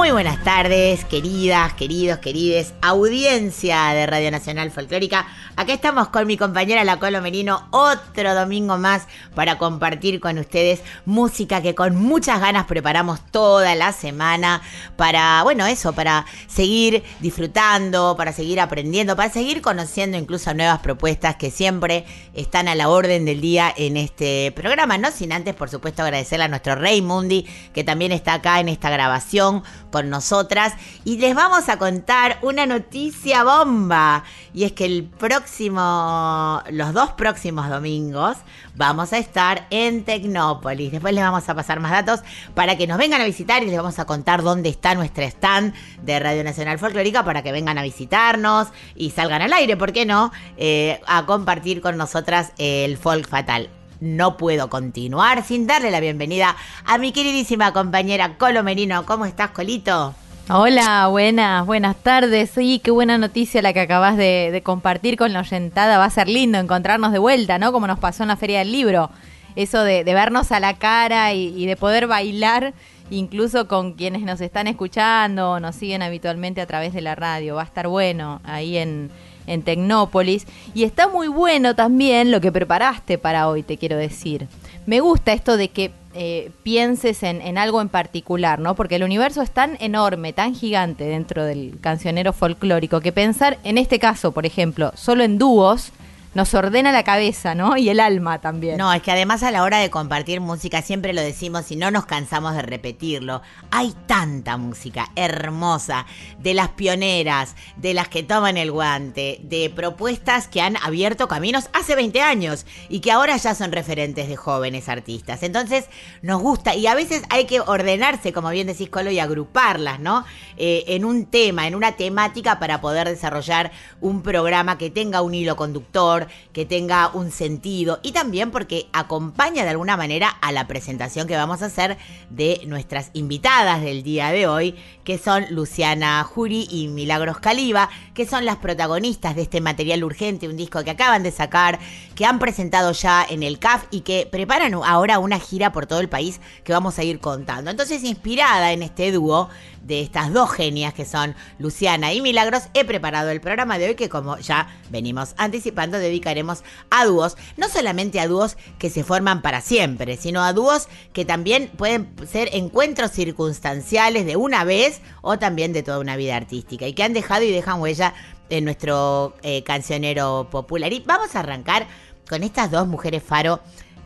Muy buenas tardes, queridas, queridos, querides, audiencia de Radio Nacional Folclórica. Acá estamos con mi compañera La Colo Merino, otro domingo más para compartir con ustedes música que con muchas ganas preparamos toda la semana para, bueno, eso, para seguir disfrutando, para seguir aprendiendo, para seguir conociendo incluso nuevas propuestas que siempre están a la orden del día en este programa, no sin antes, por supuesto, agradecerle a nuestro Rey Mundi, que también está acá en esta grabación con nosotras. Y les vamos a contar una noticia bomba. Y es que el próximo, los dos próximos domingos, vamos a estar en Tecnópolis. Después les vamos a pasar más datos para que nos vengan a visitar y les vamos a contar dónde está nuestra stand de Radio Nacional Folclórica para que vengan a visitarnos y salgan al aire, ¿por qué no? Eh, a compartir con nosotras el folk fatal no puedo continuar sin darle la bienvenida a mi queridísima compañera Colo Merino. ¿Cómo estás, Colito? Hola, buenas, buenas tardes. Sí, qué buena noticia la que acabas de, compartir con la oyentada. Va a ser lindo encontrarnos de vuelta, ¿no? Como nos pasó en la Feria del Libro. Eso de, de vernos a la cara y, y de poder bailar incluso con quienes nos están escuchando o nos siguen habitualmente a través de la radio. Va a estar bueno ahí en, en Tecnópolis. Y está muy bueno también lo que preparaste para hoy, te quiero decir. Me gusta esto de que eh, pienses en, en algo en particular, ¿no? Porque el universo es tan enorme, tan gigante dentro del cancionero folclórico, que pensar en este caso, por ejemplo, solo en dúos, nos ordena la cabeza, ¿no? Y el alma también. No, es que además a la hora de compartir música, siempre lo decimos y no nos cansamos de repetirlo, hay tanta música hermosa, de las pioneras, de las que toman el guante, de propuestas que han abierto caminos hace 20 años y que ahora ya son referentes de jóvenes artistas. Entonces nos gusta y a veces hay que ordenarse, como bien decís Colo, y agruparlas, ¿no? Eh, en un tema, en una temática para poder desarrollar un programa que tenga un hilo conductor que tenga un sentido y también porque acompaña de alguna manera a la presentación que vamos a hacer de nuestras invitadas del día de hoy, que son Luciana Jury y Milagros Caliba, que son las protagonistas de este material urgente, un disco que acaban de sacar, que han presentado ya en el CAF y que preparan ahora una gira por todo el país que vamos a ir contando. Entonces, inspirada en este dúo, de estas dos genias que son Luciana y Milagros, he preparado el programa de hoy que como ya venimos anticipando dedicaremos a dúos, no solamente a dúos que se forman para siempre, sino a dúos que también pueden ser encuentros circunstanciales de una vez o también de toda una vida artística y que han dejado y dejan huella en nuestro eh, cancionero popular. Y vamos a arrancar con estas dos mujeres faro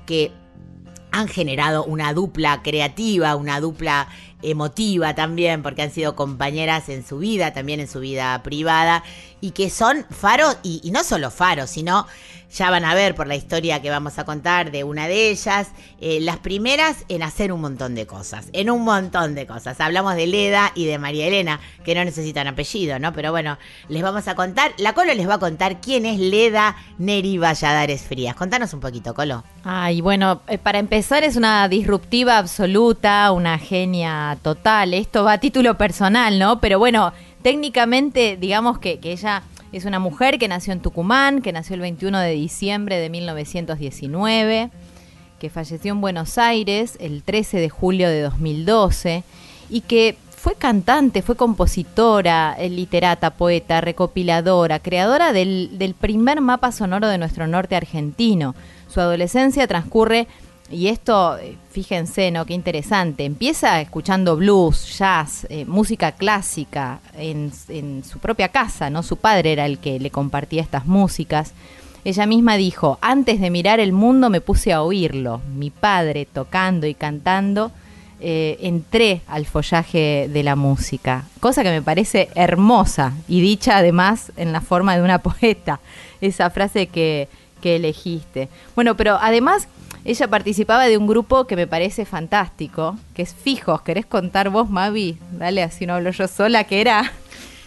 que han generado una dupla creativa, una dupla emotiva también, porque han sido compañeras en su vida, también en su vida privada, y que son faros, y, no solo faros, sino ya van a ver por la historia que vamos a contar de una de ellas, eh, las primeras en hacer un montón de cosas, en un montón de cosas. Hablamos de Leda y de María Elena, que no necesitan apellido, ¿no? Pero bueno, les vamos a contar, la Colo les va a contar quién es Leda Neri Valladares Frías. Contanos un poquito, Colo. Ay, bueno, eh, para empezar es una disruptiva absoluta, una genia total. Esto va a título personal, ¿no? Pero bueno, técnicamente digamos que, ella es una mujer que nació en Tucumán, que nació el 21 de diciembre de 1919, que falleció en Buenos Aires el 13 de julio de 2012 y que fue cantante, fue compositora, eh, literata, poeta, recopiladora, creadora del primer mapa sonoro de nuestro norte argentino. Su adolescencia transcurre y esto, eh, fíjense, ¿no? Qué interesante. Empieza escuchando blues, jazz, eh, música clásica en, su propia casa, ¿no? Su padre era el que le compartía estas músicas. Ella misma dijo, antes de mirar el mundo me puse a oírlo. Mi padre tocando y cantando, eh, entré al follaje de la música. Cosa que me parece hermosa y dicha además en la forma de una poeta. Esa frase que que elegiste. Bueno, pero además ella participaba de un grupo que me parece fantástico, que es Fijos. ¿Querés contar vos, Mavi? Dale, así no hablo yo sola, que era...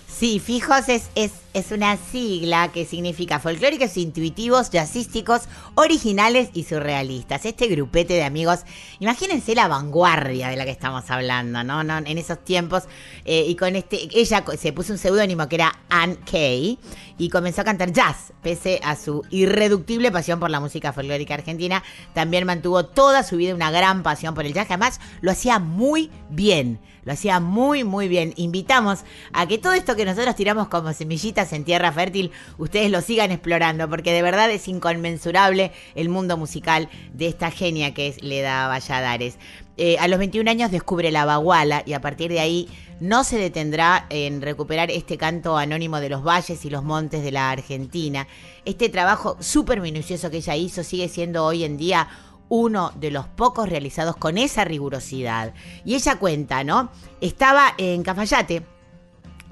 Sí, Fijos es, es, es una sigla que significa folclóricos, intuitivos, jazzísticos, originales y surrealistas. Este grupete de amigos, imagínense la vanguardia de la que estamos hablando, ¿no? en esos tiempos. eh, y con este, ella se puso un seudónimo que era Ann Kay y comenzó a cantar jazz, pese a su irreductible pasión por la música folclórica argentina. También mantuvo toda su vida una gran pasión por el jazz, además lo hacía muy bien. Lo hacía muy, muy bien. Invitamos a que todo esto que nosotros tiramos como semillitas en tierra fértil, ustedes lo sigan explorando, porque de verdad es inconmensurable el mundo musical de esta genia que es Leda Valladares. Eh, a los 21 años descubre la baguala y a partir de ahí no se detendrá en recuperar este canto anónimo de los valles y los montes de la Argentina. Este trabajo súper minucioso que ella hizo sigue siendo hoy en día uno de los pocos realizados con esa rigurosidad. Y ella cuenta, ¿no? Estaba en Cafayate,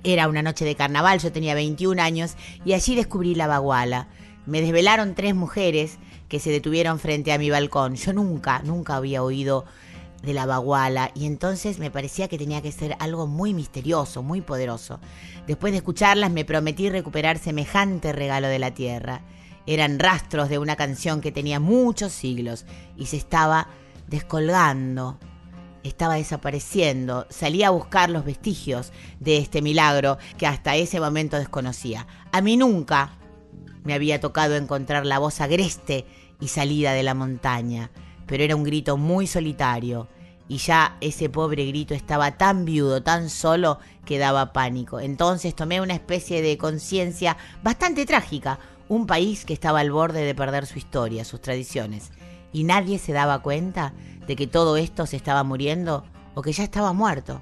era una noche de carnaval, yo tenía 21 años y allí descubrí la baguala. Me desvelaron tres mujeres que se detuvieron frente a mi balcón. Yo nunca, nunca había oído de la baguala y entonces me parecía que tenía que ser algo muy misterioso, muy poderoso. Después de escucharlas me prometí recuperar semejante regalo de la tierra. Eran rastros de una canción que tenía muchos siglos y se estaba descolgando, estaba desapareciendo. Salí a buscar los vestigios de este milagro que hasta ese momento desconocía. A mí nunca me había tocado encontrar la voz agreste y salida de la montaña, pero era un grito muy solitario y ya ese pobre grito estaba tan viudo, tan solo que daba pánico. Entonces tomé una especie de conciencia bastante trágica, un país que estaba al borde de perder su historia, sus tradiciones, y nadie se daba cuenta de que todo esto se estaba muriendo o que ya estaba muerto.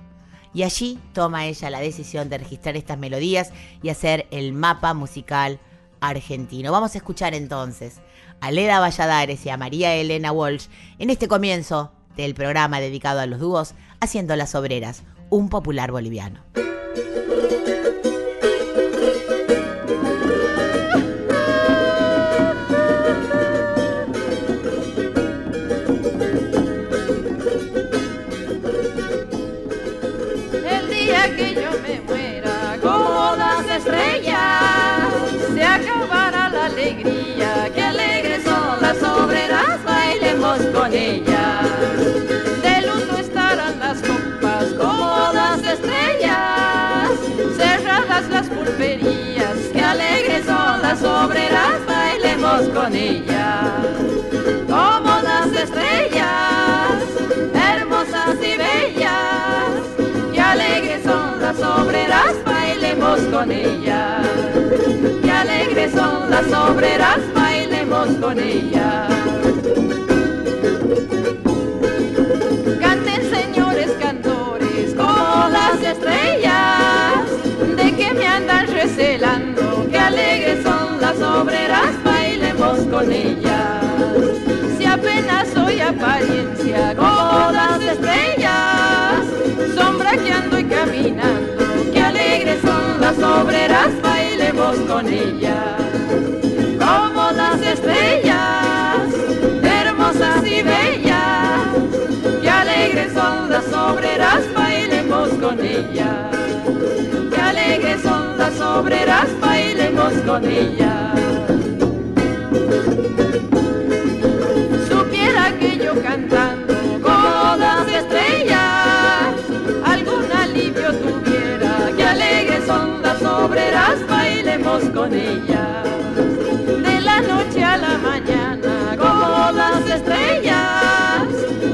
Y allí toma ella la decisión de registrar estas melodías y hacer el mapa musical argentino. Vamos a escuchar entonces a Leda Valladares y a María Elena Walsh en este comienzo del programa dedicado a los dúos Haciendo las Obreras, un popular boliviano. Con ellas. Como las estrellas, hermosas y bellas, Qué alegres son las obreras, bailemos con ellas. Qué alegres son las obreras, bailemos con ellas. Canten señores cantores como las estrellas, de que me andan recelando. Qué alegres son las obreras, con ellas. Si apenas soy apariencia como las estrellas, sombra que y caminando. Qué alegres son las obreras, bailemos con ellas. Como las estrellas, hermosas y bellas. Qué alegres son las obreras, bailemos con ellas. Qué alegres son las obreras, bailemos con ellas. de la noche a la mañana, como las estrellas,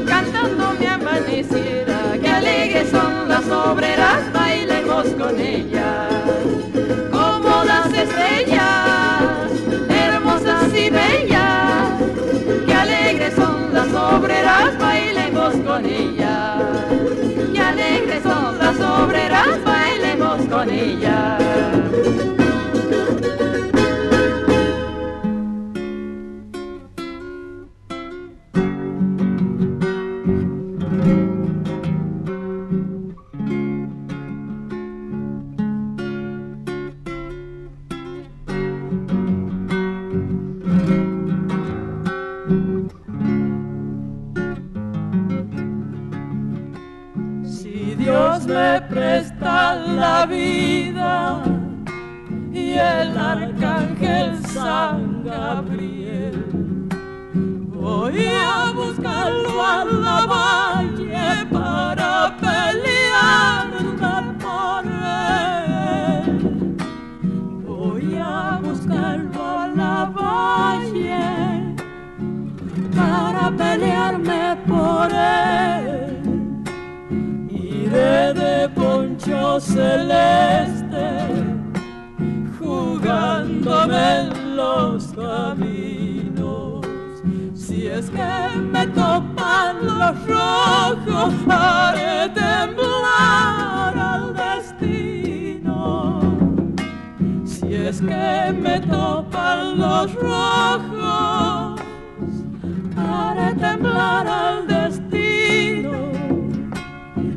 cantando mi amaneciera, que alegres son las obreras, bailemos con ellas, como las estrellas, hermosas y bellas, que alegres son las obreras, bailemos con ellas, que alegres son las obreras, bailemos con ellas. Los rojos, haré temblar al destino.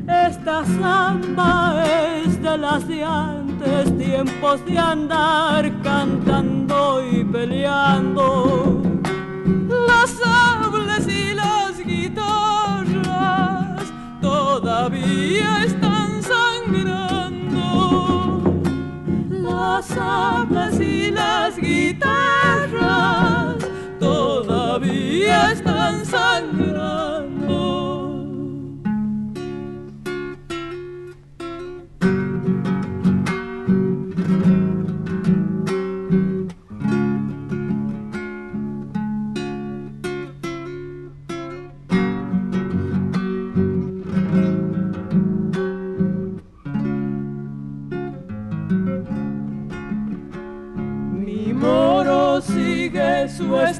Esta samba es de las de antes, tiempos de andar cantando y peleando. Los sables y las guitarras todavía están Las sables y las guitarras todavía están sangrando.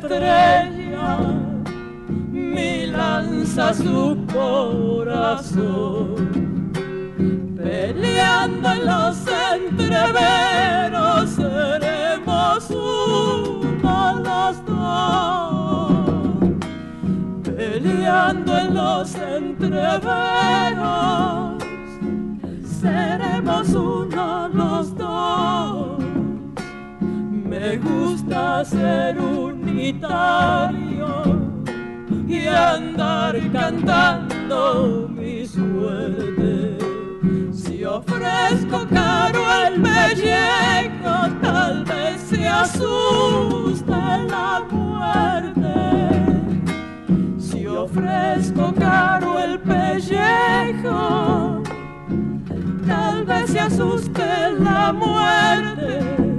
Estrella, mi lanza su corazón. Peleando en los entreveros seremos uno los dos. Peleando en los entreveros seremos uno los dos. Me gusta ser unitario y andar cantando mi suerte. Si ofrezco caro el pellejo, tal vez se asuste la muerte. Si ofrezco caro el pellejo, tal vez se asuste la muerte.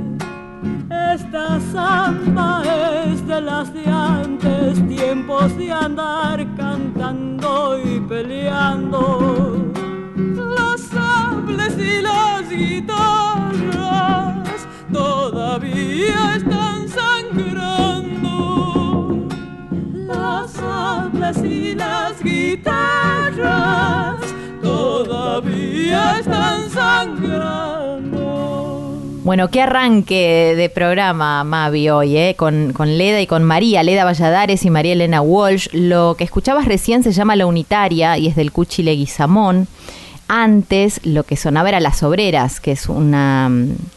Esta samba es de las de antes, tiempos de andar cantando y peleando. Los sables y las guitarras todavía están sangrando. Los sables y las guitarras todavía están sangrando. Bueno, qué arranque de programa, Mavi, hoy, ¿eh? con, con Leda y con María, Leda Valladares y María Elena Walsh. Lo que escuchabas recién se llama La Unitaria y es del Cuchi Leguizamón. Antes lo que sonaba era Las Obreras, que es una,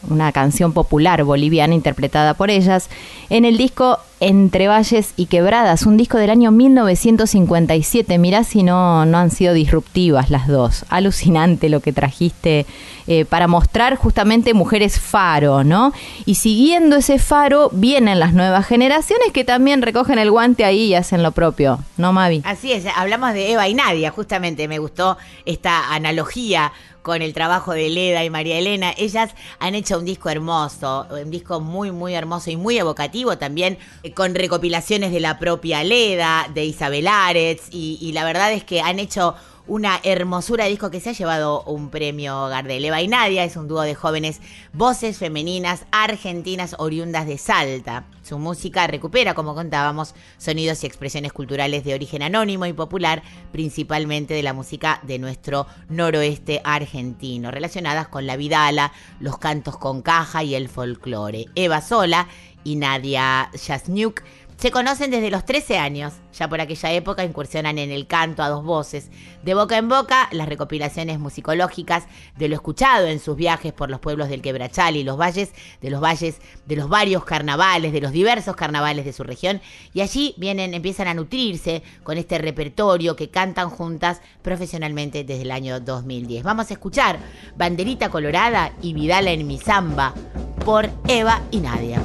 una canción popular boliviana interpretada por ellas, en el disco Entre Valles y Quebradas, un disco del año 1957. Mirá si no, no han sido disruptivas las dos. Alucinante lo que trajiste eh, para mostrar justamente mujeres faro, ¿no? Y siguiendo ese faro vienen las nuevas generaciones que también recogen el guante ahí y hacen lo propio, ¿no, Mavi? Así es, hablamos de Eva y Nadia, justamente me gustó esta analogía con el trabajo de Leda y María Elena. Ellas han hecho un disco hermoso, un disco muy, muy hermoso y muy evocativo también, eh, con recopilaciones de la propia Leda, de Isabel Aretz, y, y la verdad es que han hecho una hermosura de disco que se ha llevado un premio Gardel. Eva y Nadia es un dúo de jóvenes voces femeninas argentinas oriundas de Salta. Su música recupera, como contábamos, sonidos y expresiones culturales de origen anónimo y popular, principalmente de la música de nuestro noroeste argentino, relacionadas con la vidala, los cantos con caja y el folclore. Eva Sola y Nadia Jasniuk se conocen desde los 13 años, ya por aquella época incursionan en el canto a dos voces, de boca en boca las recopilaciones musicológicas de lo escuchado en sus viajes por los pueblos del Quebrachal y los valles, de los valles, de los varios carnavales, de los diversos carnavales de su región, y allí vienen, empiezan a nutrirse con este repertorio que cantan juntas profesionalmente desde el año 2010. Vamos a escuchar Banderita Colorada y Vidala en mi samba por Eva y Nadia.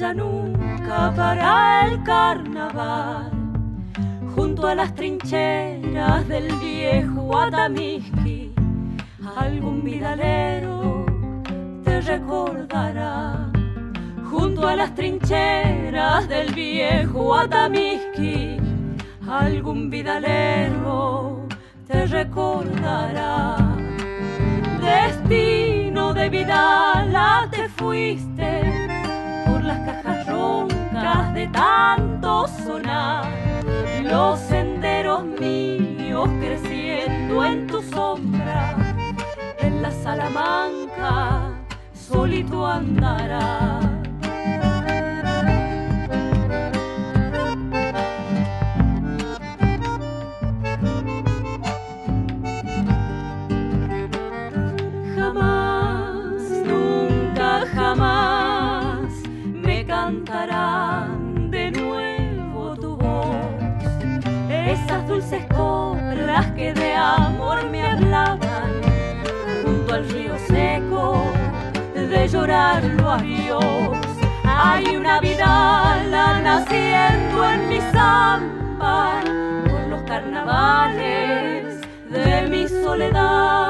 playa nunca para el carnaval, junto a las trincheras del viejo Atamisqui, algún vidalero te recordará. Junto a las trincheras del viejo Atamisqui, algún vidalero te recordará. Destino de Vidala te fuiste tanto sonar, los senderos míos creciendo en tu sombra, en la Salamanca solito andará. Soledad.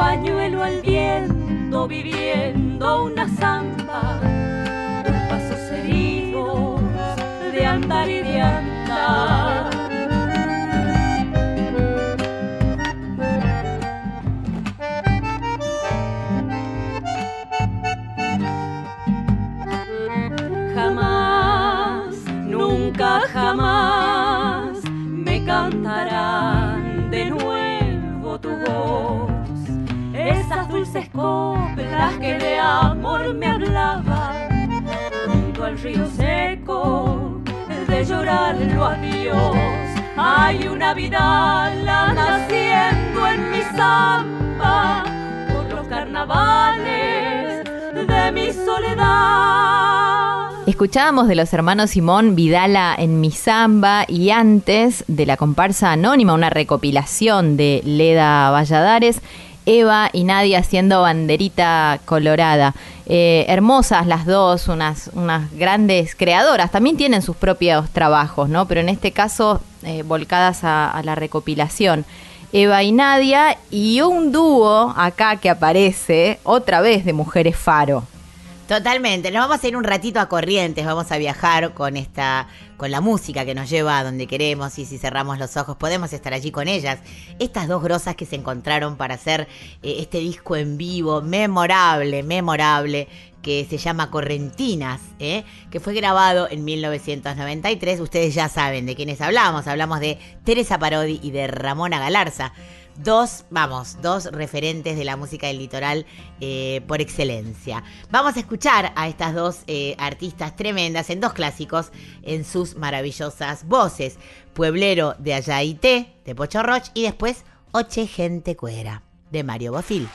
Pañuelo al viento viviendo Hay una vida la naciendo en mi samba por los carnavales de mi soledad. Escuchábamos de los hermanos Simón Vidala en Mi Zamba y antes de la comparsa anónima, una recopilación de Leda Valladares, Eva y Nadia haciendo banderita colorada. Eh, hermosas las dos, unas, unas grandes creadoras. También tienen sus propios trabajos, ¿no? Pero en este caso, eh, volcadas a, a la recopilación. Eva y Nadia, y un dúo acá que aparece otra vez de Mujeres Faro. Totalmente, nos vamos a ir un ratito a Corrientes, vamos a viajar con esta con la música que nos lleva a donde queremos y si cerramos los ojos podemos estar allí con ellas. Estas dos grosas que se encontraron para hacer eh, este disco en vivo, memorable, memorable, que se llama Correntinas, ¿eh? que fue grabado en 1993. Ustedes ya saben de quiénes hablamos, hablamos de Teresa Parodi y de Ramona Galarza dos, vamos, dos referentes de la música del litoral eh, por excelencia. Vamos a escuchar a estas dos eh, artistas tremendas en dos clásicos en sus maravillosas voces. Pueblero de Ayaité, de Pocho Roch, y después Oche Gente Cuera, de Mario Bofil.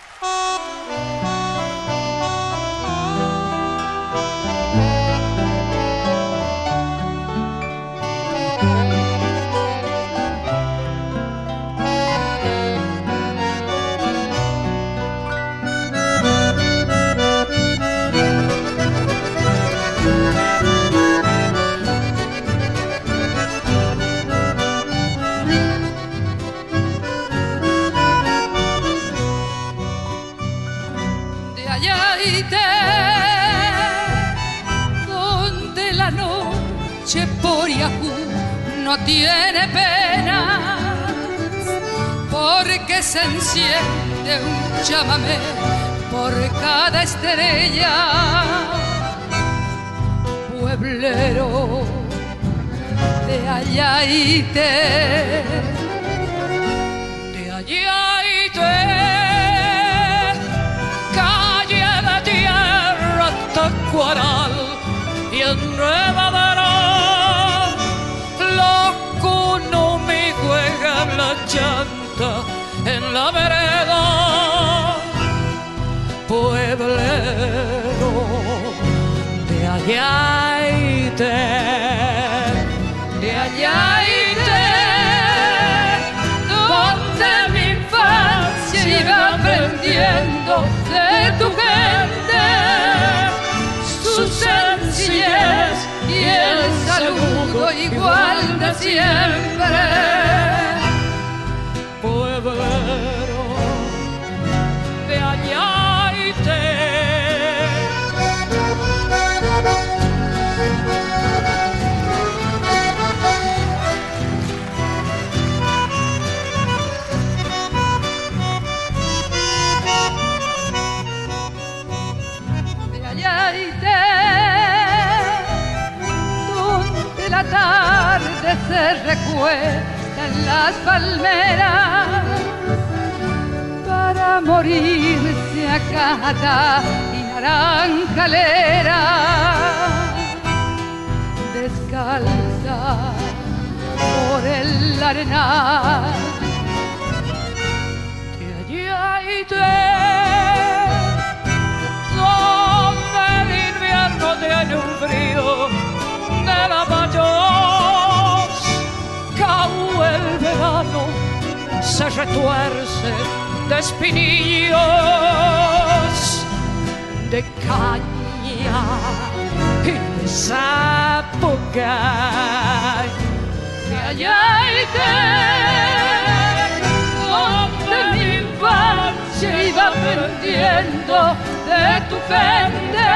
Tiene pena porque se enciende un llámame por cada estrella. Pueblero de allá y te de allá y te calle de tierra tacuaral y en en la vereda, pueblero de Ayaite, de Ayaite, donde mi infancia iba aprendiendo de tu gente, su sencillez y el saludo igual de siempre. Pueblero a cata y naranjalera, descalza por el arenal. De Ayaite donde el invierno tiene un frío de la mayos, cau el verano se retuerce de espinillos caña y de zapucay de Ayaite, donde mi infancia iba aprendiendo de tu gente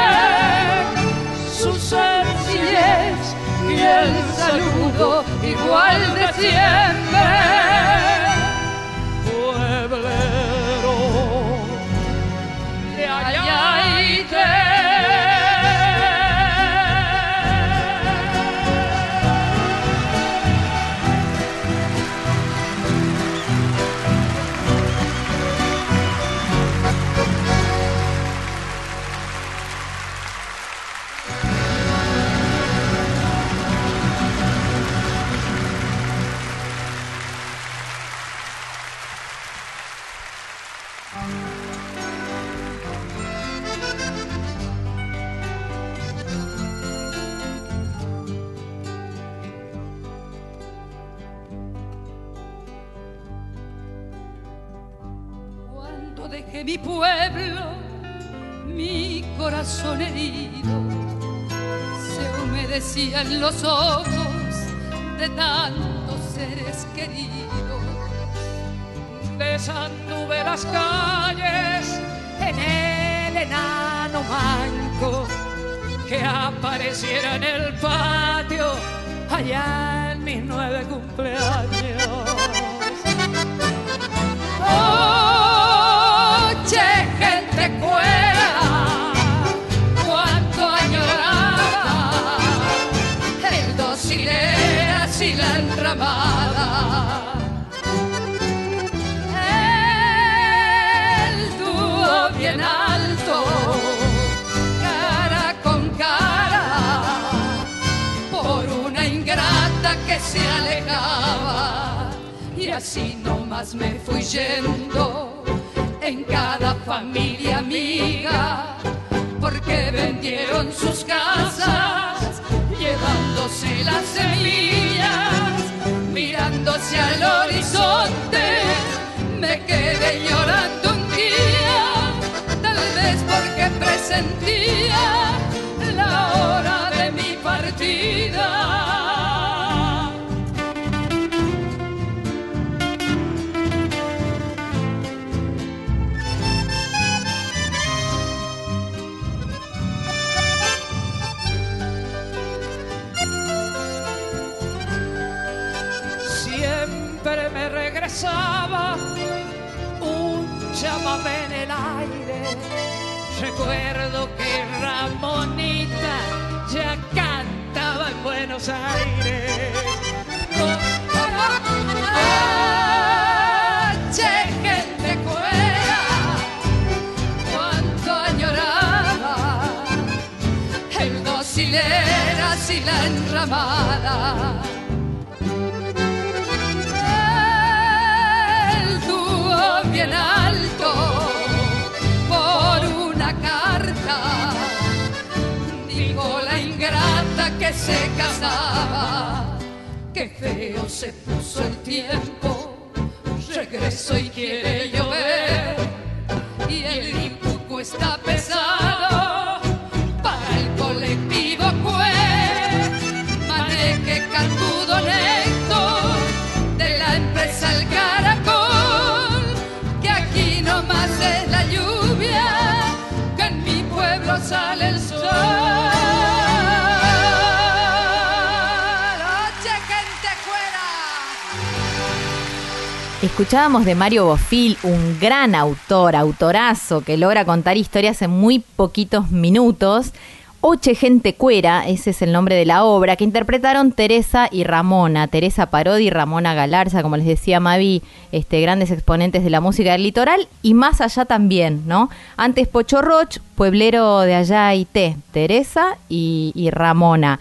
su sencillez y el saludo igual de siempre. Humedecían los ojos de tantos seres queridos. Desanduve las calles en el enano manco que apareciera en el patio allá en mis nueve cumpleaños. Oye, El dúo bien alto, cara con cara, por una ingrata que se alejaba. Y así nomás me fui yendo en cada familia amiga, porque vendieron sus casas, llevándose las semillas, mirándose al horizonte, me quedé llorando un día, tal vez porque presentía la hora de mi partida. Recuerdo que Ramonita ya cantaba en Buenos Aires. Cuánto añoraba el dosileras y la enramada. Pasaba. Qué feo se puso el tiempo, regreso y quiere llover. Escuchábamos de Mario Bofil, un gran autor, autorazo, que logra contar historias en muy poquitos minutos. Oche Gente Cuera, ese es el nombre de la obra, que interpretaron Teresa y Ramona, Teresa Parodi y Ramona Galarza, como les decía Mavi, este, grandes exponentes de la música del litoral y más allá también, ¿no? Antes Pocho Roch, pueblero de allá y Teresa y Ramona.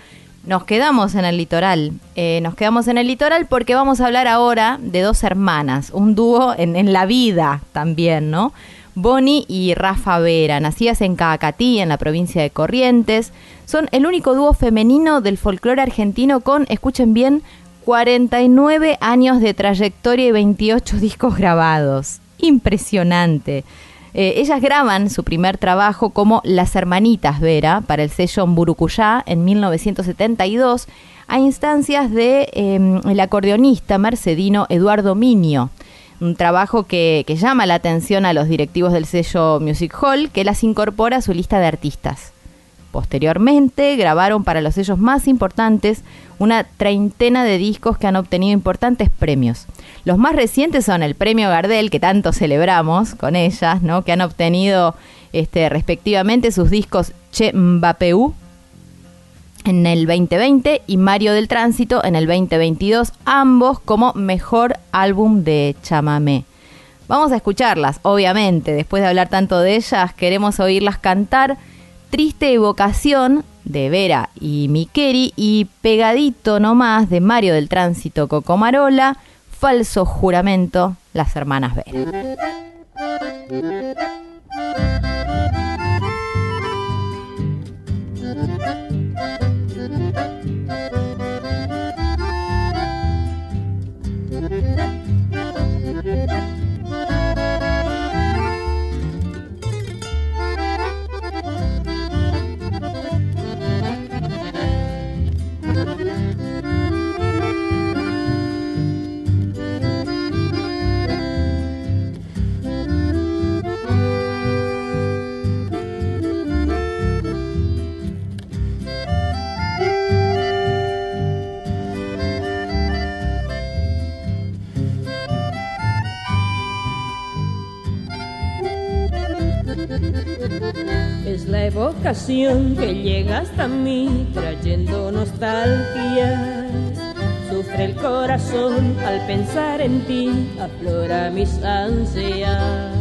Nos quedamos en el litoral, eh, nos quedamos en el litoral porque vamos a hablar ahora de dos hermanas, un dúo en, en la vida también, ¿no? Bonnie y Rafa Vera, nacidas en Caacatí, en la provincia de Corrientes, son el único dúo femenino del folclore argentino con, escuchen bien, 49 años de trayectoria y 28 discos grabados. Impresionante. Eh, ellas graban su primer trabajo como Las Hermanitas Vera para el sello Mburucuyá en 1972 a instancias de el acordeonista mercedino Eduardo Minio. Un trabajo que, que llama la atención a los directivos del sello Music Hall, que las incorpora a su lista de artistas. Posteriormente grabaron para los sellos más importantes una treintena de discos que han obtenido importantes premios. Los más recientes son el Premio Gardel, que tanto celebramos con ellas, ¿no? que han obtenido este, respectivamente sus discos Che Mbappéu en el 2020 y Mario del Tránsito en el 2022, ambos como mejor álbum de chamamé. Vamos a escucharlas, obviamente, después de hablar tanto de ellas, queremos oírlas cantar Triste Evocación de Vera y Miqueri y pegadito nomás de Mario del Tránsito Cocomarola, Falso Juramento, las hermanas Vera. La evocación que llega hasta mí trayendo nostalgias. Sufre el corazón al pensar en ti, aflora mis ansias.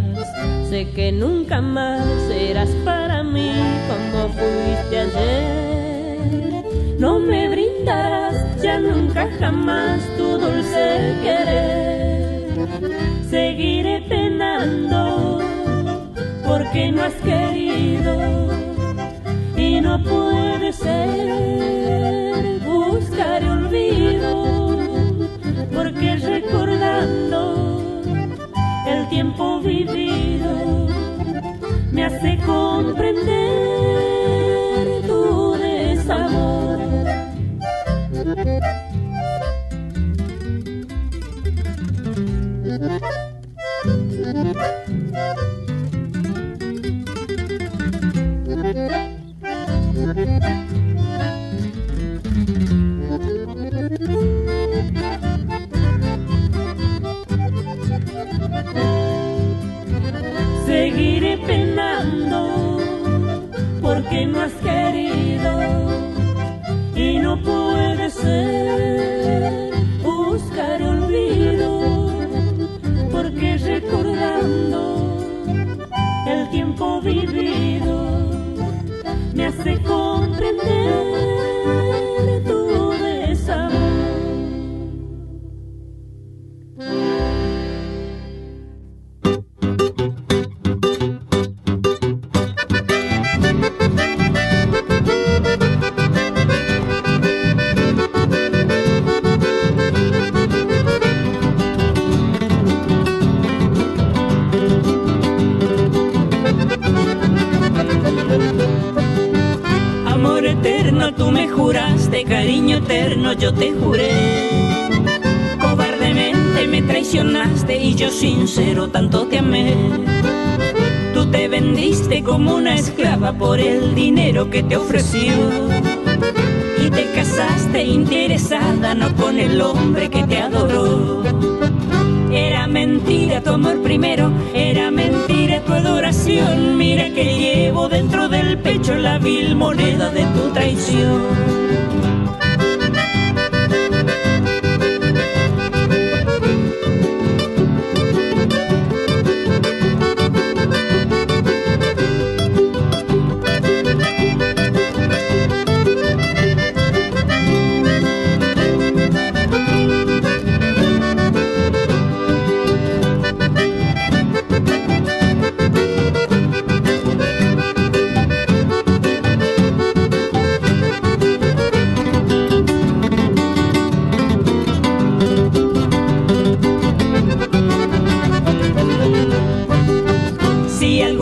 Sé que nunca más serás para mí como fuiste ayer. No me brindarás ya nunca jamás tu dulce querer. Seguiré penando porque no has querido no puede ser. Buscaré olvido porque recordando el tiempo vivido me hace comprender yo te juré. Cobardemente me traicionaste y yo sincero tanto te amé. Tú te vendiste como una esclava por el dinero que te ofreció. Y te casaste interesada, no con el hombre que te adoró. Era mentira tu amor primero, era mentira tu adoración. Mira que llevo dentro del pecho la vil moneda de tu traición.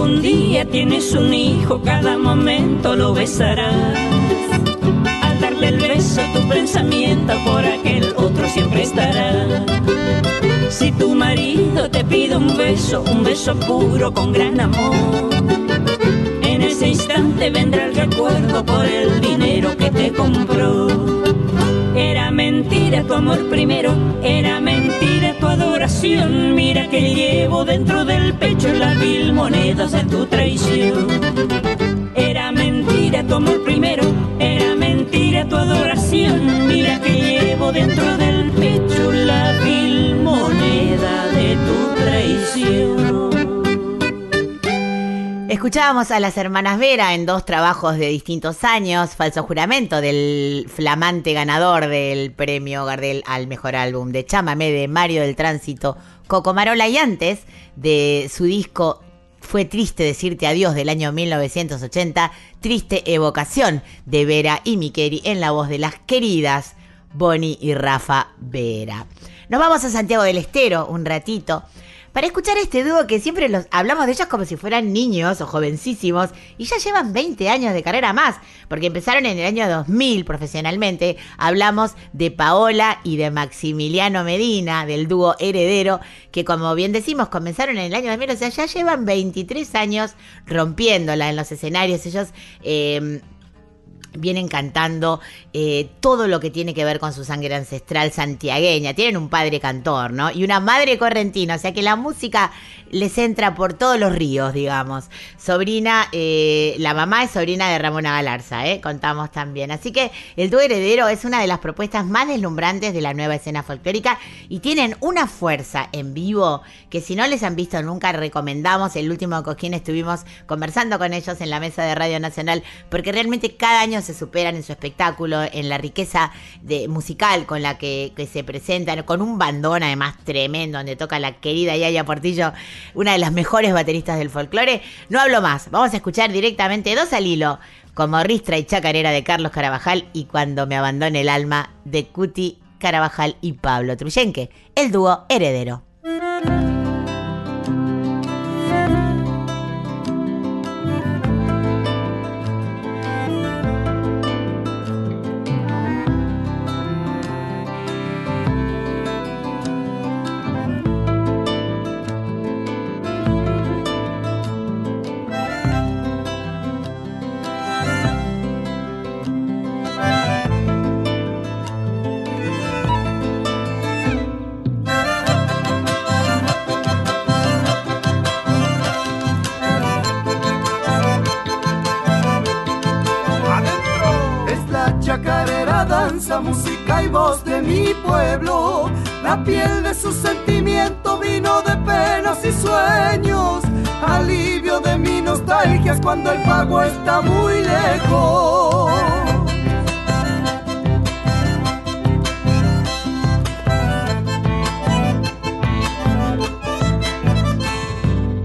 Algún día tienes un hijo, cada momento lo besarás. Al darle el beso, tu pensamiento por aquel otro siempre estará. Si tu marido te pide un beso, un beso puro con gran amor, en ese instante vendrá el recuerdo por el dinero que te compró. Era mentira tu amor primero, era mentira tu adoración. Mira que llevo dentro del pecho las vil monedas de tu traición. Era mentira tu amor primero, era mentira tu adoración. Mira que llevo dentro del pecho la vil moneda de tu traición. Escuchábamos a las hermanas Vera en dos trabajos de distintos años, Falso Juramento del flamante ganador del premio Gardel al mejor álbum de Chámame de Mario del Tránsito, Coco Marola y antes de su disco Fue triste decirte adiós del año 1980, Triste Evocación de Vera y Miqueri en la voz de las queridas Bonnie y Rafa Vera. Nos vamos a Santiago del Estero un ratito para escuchar este dúo que siempre los hablamos de ellos como si fueran niños o jovencísimos y ya llevan 20 años de carrera más, porque empezaron en el año 2000 profesionalmente. Hablamos de Paola y de Maximiliano Medina, del dúo Heredero, que como bien decimos comenzaron en el año 2000, o sea, ya llevan 23 años rompiéndola en los escenarios. Ellos... eh, vienen cantando eh, todo lo que tiene que ver con su sangre ancestral santiagueña. Tienen un padre cantor, ¿no? Y una madre correntina, o sea que la música les entra por todos los ríos, digamos. Sobrina, eh, la mamá es sobrina de Ramona Galarza, ¿eh? Contamos también. Así que el dúo heredero es una de las propuestas más deslumbrantes de la nueva escena folclórica y tienen una fuerza en vivo que si no les han visto nunca recomendamos. El último con quien estuvimos conversando con ellos en la mesa de Radio Nacional, porque realmente cada año se superan en su espectáculo, en la riqueza de, musical con la que, se presentan, con un bandón además tremendo, donde toca la querida Yaya Portillo, una de las mejores bateristas del folclore. No hablo más, vamos a escuchar directamente dos al hilo, como Ristra y Chacarera de Carlos Carabajal y Cuando me abandone el alma de Cuti Carabajal y Pablo Truyenque, el dúo heredero. Danza, música y voz de mi pueblo. La piel de su sentimiento vino de penas y sueños. Alivio de mi nostalgias cuando el pago está muy lejos.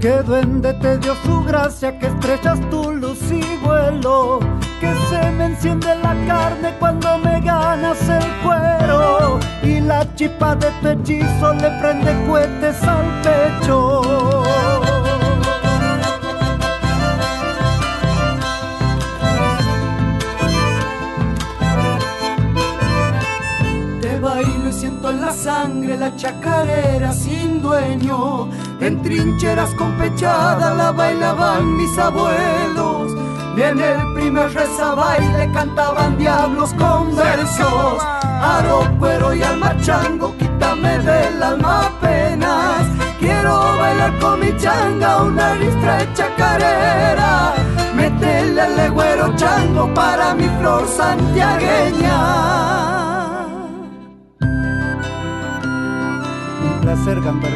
Que duende te dio su gracia, que estrechas tu luz y vuelo, que se me enciende la carne cuando me ganas el cuero y la chispa de tu hechizo le prende cohetes al pecho. Te bailo y siento en la sangre la chacarera sin dueño. En trincheras con pechada la bailaban mis abuelos. El y en el primer reza baile cantaban diablos con versos. Aro, cuero y alma chango, quítame del alma penas. Quiero bailar con mi changa una ristra de chacarera. Métele al legüero chango para mi flor santiagueña. Un placer cantar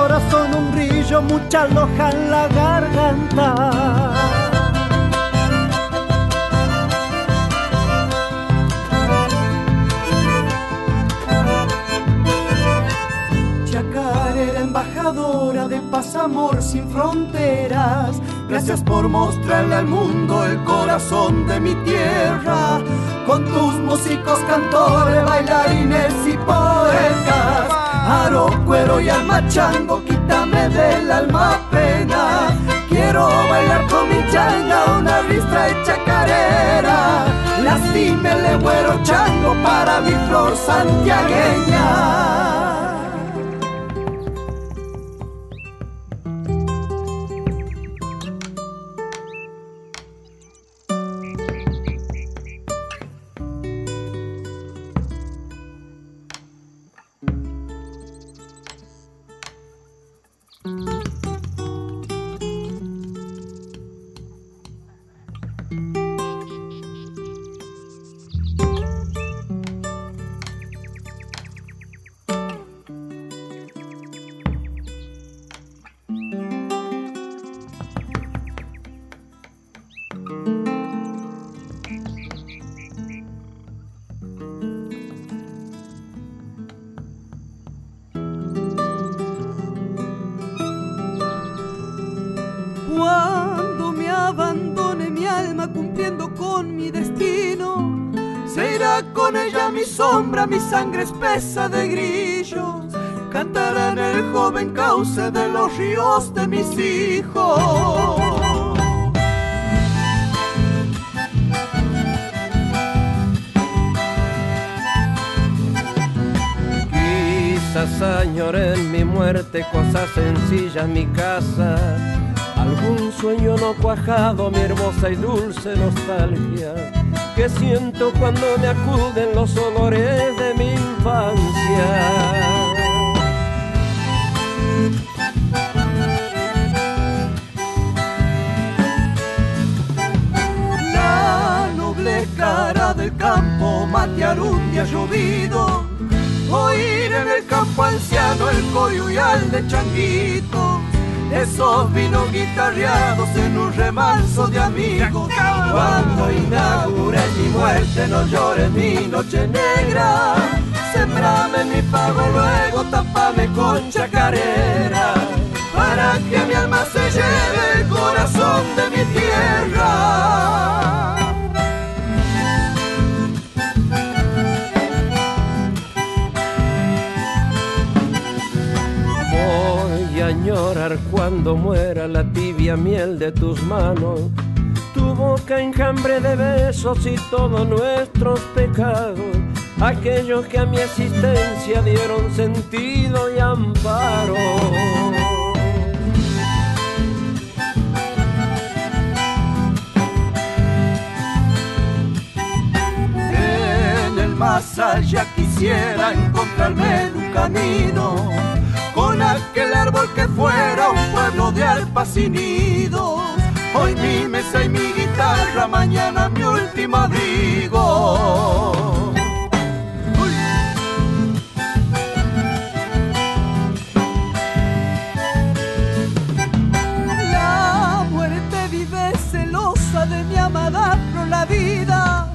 corazón un brillo, mucha loja en la garganta. Chacarera embajadora de paz, amor sin fronteras. Gracias por mostrarle al mundo el corazón de mi tierra. Con tus músicos, cantores, bailarines y poetas. Aro, cuero y alma chango, quítame del alma pena. Quiero bailar con mi changa una ristra de chacarera. Lastímele, güero chango para mi flor santiagueña. Con ella mi sombra, mi sangre espesa de grillos. Cantará en el joven cauce de los ríos de mis hijos. Quizás añoré en mi muerte cosas sencillas, mi casa, algún sueño no cuajado, mi hermosa y dulce nostalgia, que siento cuando me acuden los olores de mi infancia. La noble cara del campo matear un día llovido, oír en el campo anciano el coyuyal de changuito, esos vinos guitarreados en un remanso de amigos. Cuando inaugure mi muerte no llores mi noche negra, sembrame mi pago luego tapame con chacarera, para que mi alma se lleve el corazón de mi tierra. cuando muera la tibia miel de tus manos, tu boca enjambre de besos y todos nuestros pecados, aquellos que a mi existencia dieron sentido y amparo. En el más allá quisiera encontrarme en un camino aquel árbol que fuera un pueblo de alpas y nidos. Hoy mi mesa y mi guitarra, mañana mi último abrigo. La muerte vive celosa de mi amada pro la vida.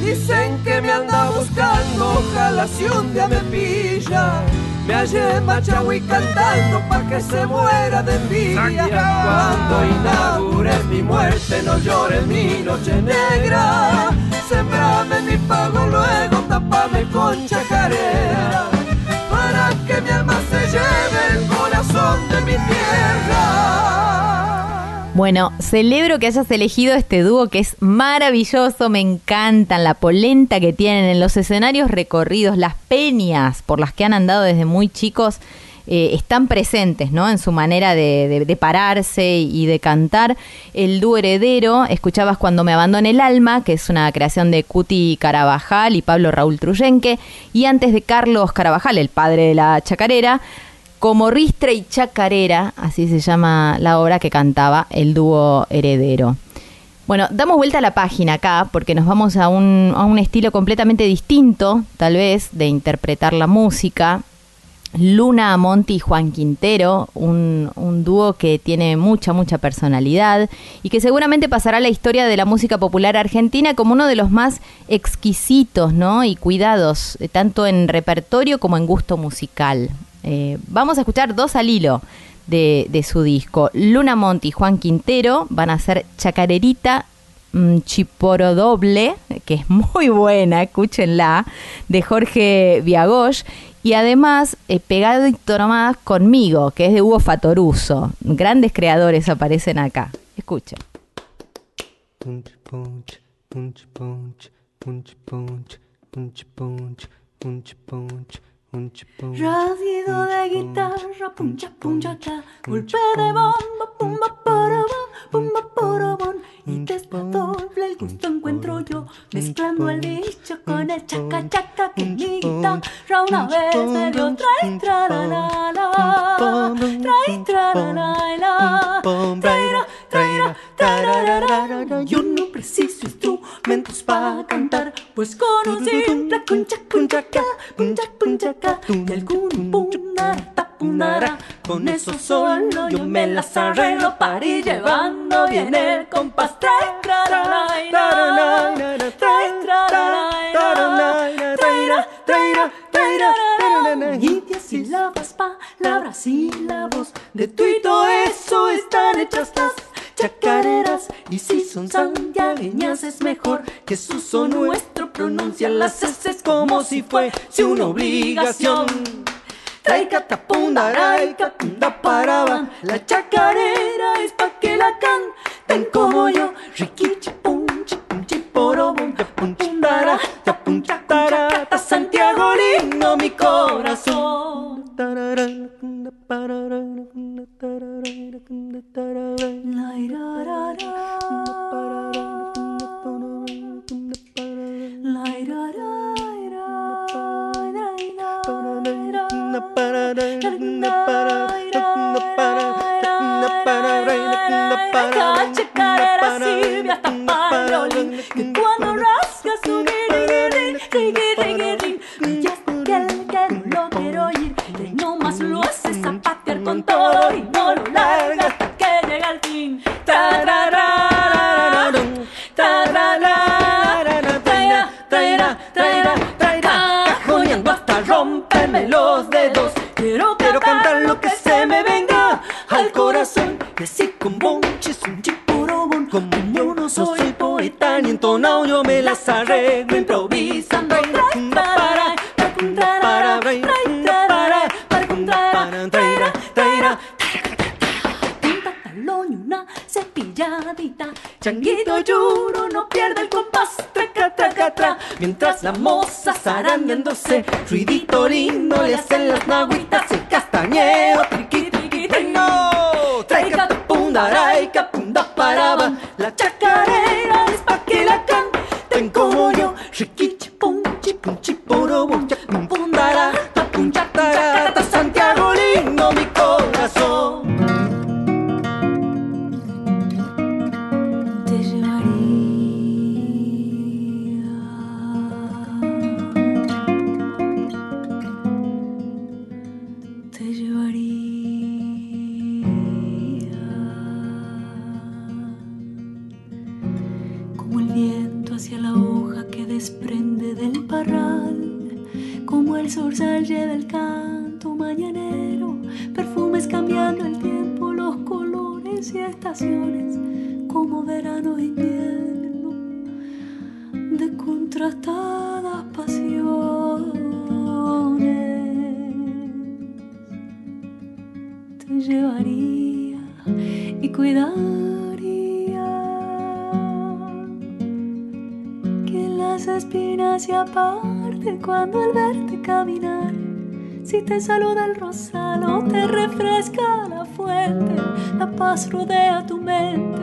Dicen que me anda buscando, ojalá si un día me pilla. Me hallé Machahui cantando pa' que se muera de envidia. Cuando inaugures mi muerte, no llores mi noche negra. Sembrame mi pago, luego tapame con chacarera. Para que mi alma se lleve el corazón de mi tierra. Bueno, celebro que hayas elegido este dúo que es maravilloso, me encantan la polenta que tienen en los escenarios recorridos, las peñas por las que han andado desde muy chicos. eh, están presentes ¿no? en su manera de, de- de pararse y de cantar. El dúo heredero, escuchabas Cuando me abandone el alma, que es una creación de Cuti Carabajal y Pablo Raúl Truyenque, y antes de Carlos Carabajal, el padre de la chacarera, como ristra y chacarera, así se llama la obra que cantaba el dúo heredero. Bueno, damos vuelta a la página acá porque nos vamos a un, a un estilo completamente distinto, tal vez, de interpretar la música. Luna Monti y Juan Quintero, un, un dúo que tiene mucha, mucha personalidad y que seguramente pasará a la historia de la música popular argentina como uno de los más exquisitos ¿no? y cuidados, eh, tanto en repertorio como en gusto musical. Eh, vamos a escuchar dos al hilo de, su disco. Luna Monti y Juan Quintero van a hacer Chacarerita mm, Chiporo Doble, que es muy buena, escúchenla, de Jorge Viagosh. Y además, eh, pegadito nomás conmigo, que es de Hugo Fatoruso. Grandes creadores aparecen acá. Escuchen. punch punch punch punch punch punch punch punch punch Rasguido de guitarra, puncha punchacha, golpe de bomba, pumba porobón, pumba porobón. Y doble el gusto encuentro yo, mezclando el bicho con el chaca chaca que mi guitarra una vez me dio trai tra la la la, trai tra la la la, traira, traira, trairarara. Yo no preciso instrumentos para cantar, pues con un simple concha conchaca, puncha punchaca y algún punara punara. Con eso solo yo me las arreglo para ir llevando bien el compás. Trai, tra, la, la, la, trai, tra, la, la, la, traira, traira, traira, ra. Y diez sílabas, palabras, sílabos. De tú y todo eso están hechas las chacareras. Y si son santiagueñas es mejor que su son nuestro pronuncia las S como si fuese una obligación. Traica tapunda, raica, punda paraban. La chacarera es pa' que la canten como yo. Riquichi, punchi, punchi, porobón, pundara, tapuntara, ta Santiago lindo mi corazón. Que cuando rasgas su guiriguirri, guiriguirri, ya con todo Y no lo larga hasta que llega al fin traira, traira Cajoneando hasta romperme los dedos Quiero, quiero cantar lo que se me venga al corazón Y así con bonches un chiporobón Como yo no soy poeta ni entonado Yo me las arreglo improvisando Changuito lloro, no pierde el compás, traca, traca, tra. Mientras la moza zarandeándose, ruidito lindo le hacen las naguitas, el castañeo, triqui, triqui, tri, no. Traica, punda, raica, punda, paraban. La chacarera es pa' que la canten como yo, riquichi, punchi, el zorzal lleva el canto mañanero, perfumes cambiando el tiempo, los colores y estaciones, como verano e invierno, de contrastadas pasiones. Te llevaría y cuidaría que las espinas se aparten cuando al verte Si te saluda el rosal o te refresca la fuente, la paz rodea tu mente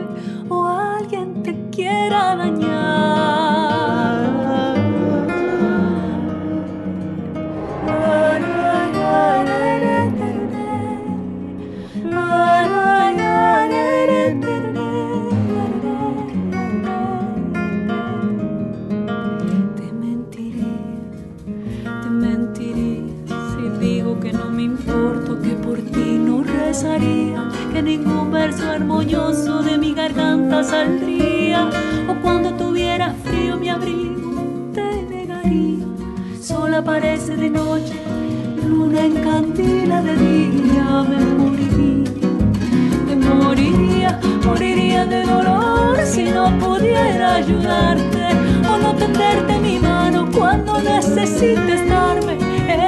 o alguien te quiera dañar. Saldría, o cuando tuviera frío mi abrigo te negaría. Sola parece de noche, luna encandila de día, me moriría, me moriría, moriría de dolor si no pudiera ayudarte o no tenderte mi mano cuando necesites darme.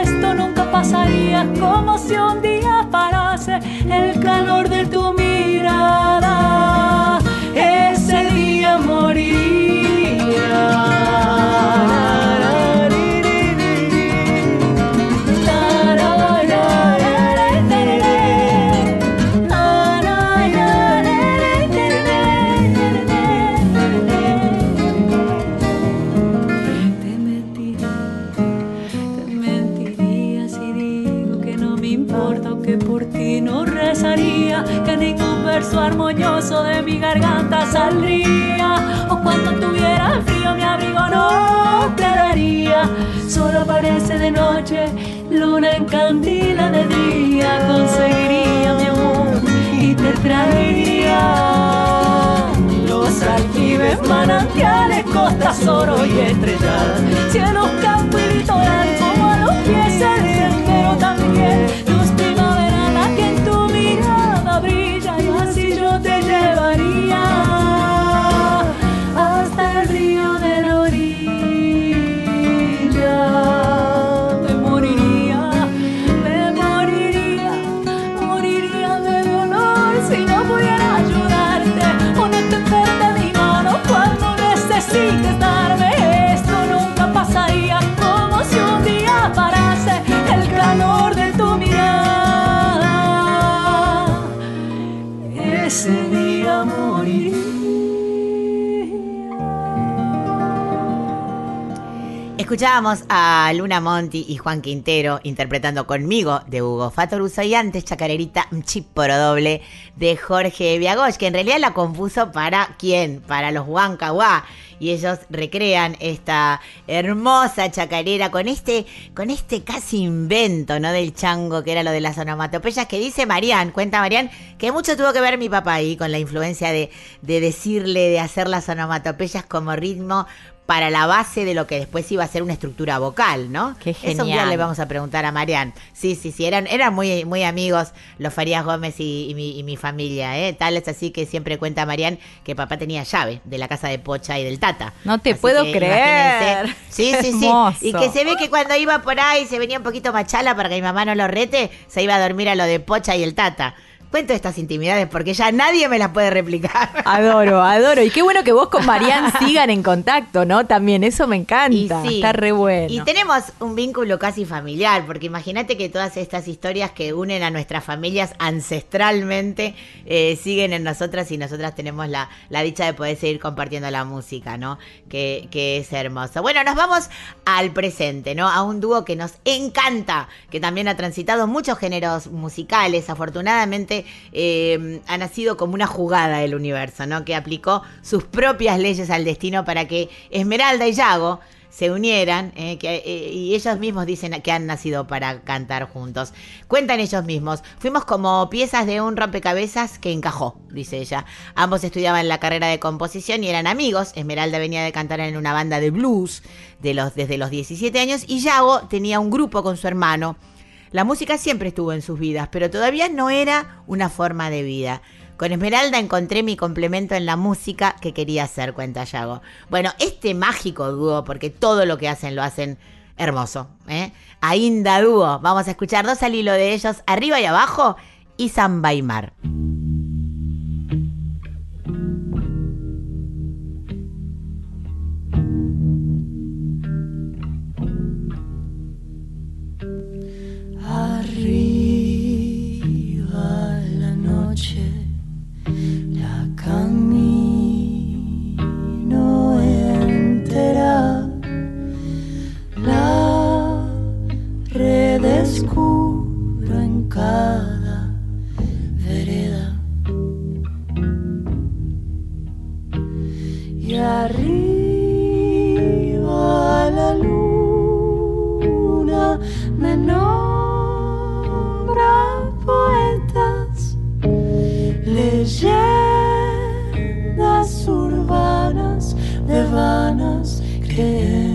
Esto nunca pasaría como si un día parase el calor de tu de noche, luna en candila de día, conseguiría mi amor y te traería los aljibes, manantiales, costas, oro y estrelladas, cielos, campo y litoral, como a los pies el día entero también, luz primaverana que en tu mirada brilla y así yo te llevaría hasta el río de la orilla. Escuchábamos a Luna Monti y Juan Quintero interpretando conmigo de Hugo Fatoruso y antes Chacarerita Chiporo Doble de Jorge Viagoch, que en realidad la compuso para quién? Para los Huancahuá. Y ellos recrean esta hermosa chacarera con este, con este casi invento, ¿no? Del chango, que era lo de las onomatopeyas, que dice Marían, cuenta Marían, que mucho tuvo que ver mi papá ahí con la influencia de, de decirle, de hacer las onomatopeyas como ritmo para la base de lo que después iba a ser una estructura vocal, ¿no? Qué Eso un día genial. le vamos a preguntar a Marian. Sí, sí, sí, eran, eran muy, muy amigos los Farías Gómez y, y mi, y mi familia, ¿eh? Tal es así que siempre cuenta Marian que papá tenía llave de la casa de Pocha y del Tata. No te Así puedo que creer. imagínense. Sí, sí, sí. Hermoso. Y que se ve que cuando iba por ahí se venía un poquito machala para que mi mamá no lo rete, se iba a dormir a lo de Pocha y el Tata. Cuento estas intimidades porque ya nadie me las puede replicar. Adoro, adoro. Y qué bueno que vos con Marian sigan en contacto, ¿no? También, eso me encanta. sí. Está re bueno. Y tenemos un vínculo casi familiar, porque imagínate que todas estas historias que unen a nuestras familias ancestralmente eh, siguen en nosotras y nosotras tenemos la, la dicha de poder seguir compartiendo la música, ¿no? Que, que es hermoso. Bueno, nos vamos al presente, ¿no? A un dúo que nos encanta, que también ha transitado muchos géneros musicales, afortunadamente eh, ha nacido como una jugada del universo, ¿no? Que aplicó sus propias leyes al destino para que Esmeralda y Yago se unieran eh, que, eh, y ellos mismos dicen que han nacido para cantar juntos. Cuentan ellos mismos, fuimos como piezas de un rompecabezas que encajó, dice ella. Ambos estudiaban la carrera de composición y eran amigos. Esmeralda venía de cantar en una banda de blues desde los 17 años y Yago tenía un grupo con su hermano. La música siempre estuvo en sus vidas, pero todavía no era una forma de vida. Con Esmeralda encontré mi complemento en la música que quería hacer, cuenta Yago. Bueno, este mágico dúo, porque todo lo que hacen lo hacen hermoso. ¿eh? Ainda dúo. Vamos a escuchar dos al hilo de ellos, arriba y abajo, y. Arriba descubro en cada vereda. Y arriba la luna me nombra poetas, leyendas urbanas de vanas creencias.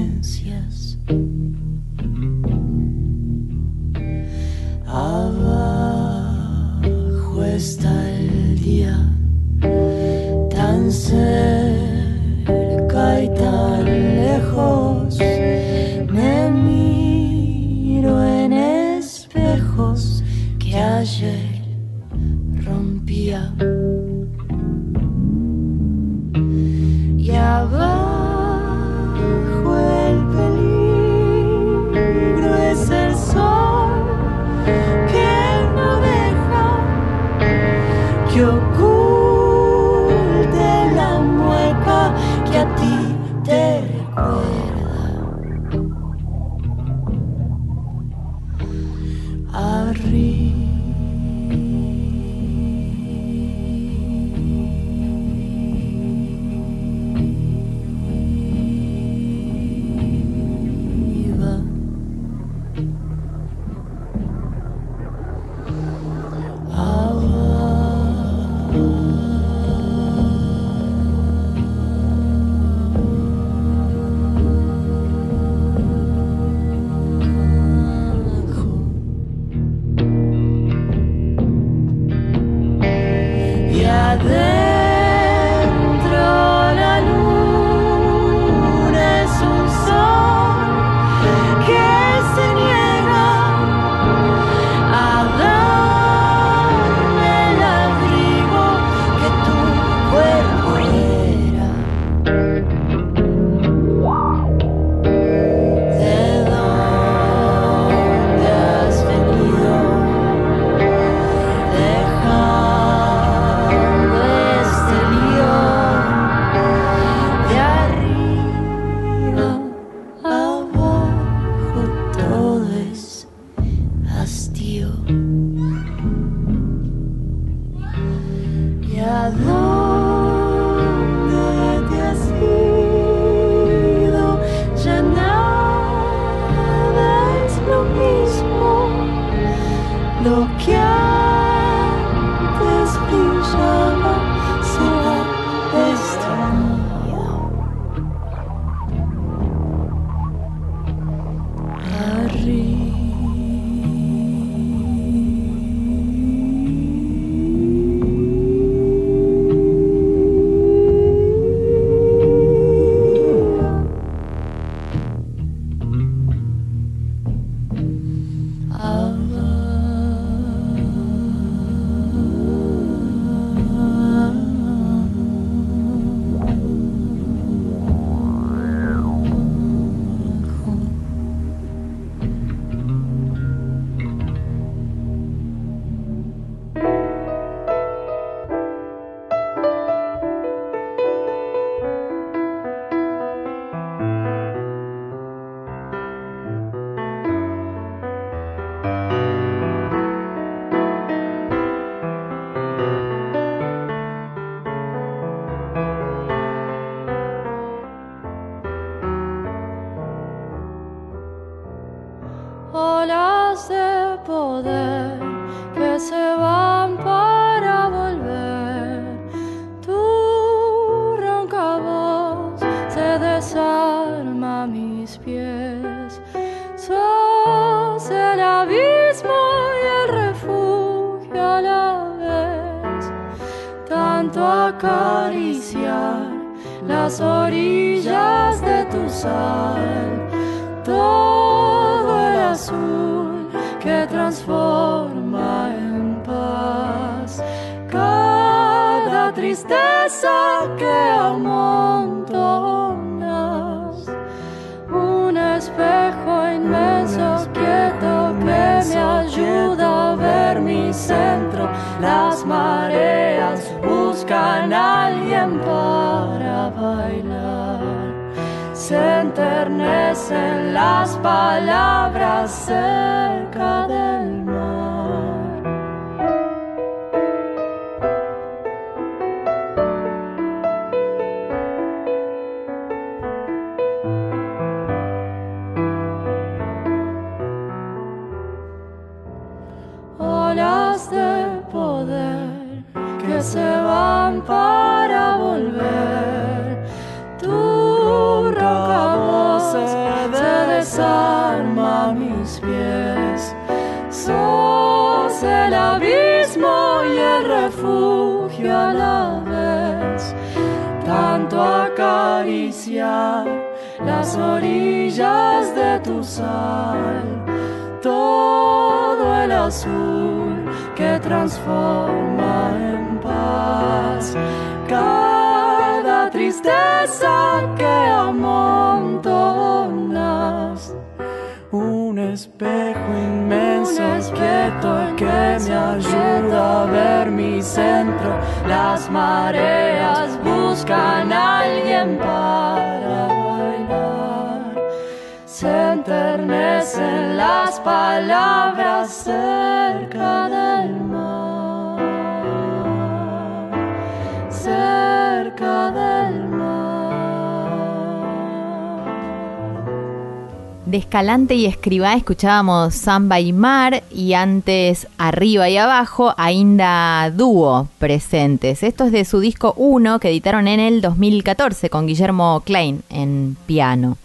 Orillas de tu sal. Todo el azul que transforma en paz. Cada tristeza que amontonas. Un espejo inmenso quieto que me ayuda a ver mi centro. Las mareas las palabras cerca del mar. Cerca del De Escalante y Escribá escuchábamos Samba y Mar y antes Arriba y Abajo, Ainda Dúo presentes. Esto es de su disco 1 que editaron en el 2014 con Guillermo Klein en piano.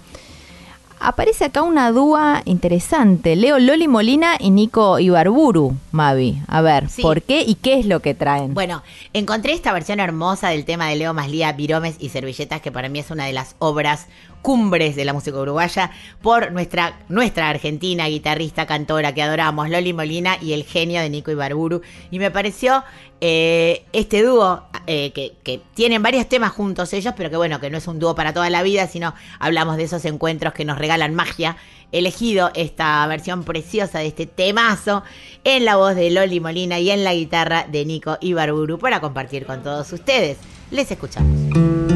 Aparece acá una dúa interesante. Leo Loli Molina y Nico Ibarburu, Mavi. A ver, Sí. ¿por qué y qué es lo que traen? Bueno, encontré esta versión hermosa del tema de Leo Maslía, Viromes y Servilletas, que para mí es una de las obras cumbres de la música uruguaya, por nuestra, nuestra argentina guitarrista, cantora que adoramos, Loli Molina, y el genio de Nico Ibarburu. Y me pareció eh, este dúo, eh, que, que tienen varios temas juntos ellos, pero que bueno, que no es un dúo para toda la vida, sino hablamos de esos encuentros que nos regalan magia. Elegido esta versión preciosa de este temazo en la voz de Loli Molina y en la guitarra de Nico Ibarburu para compartir con todos ustedes. Les escuchamos.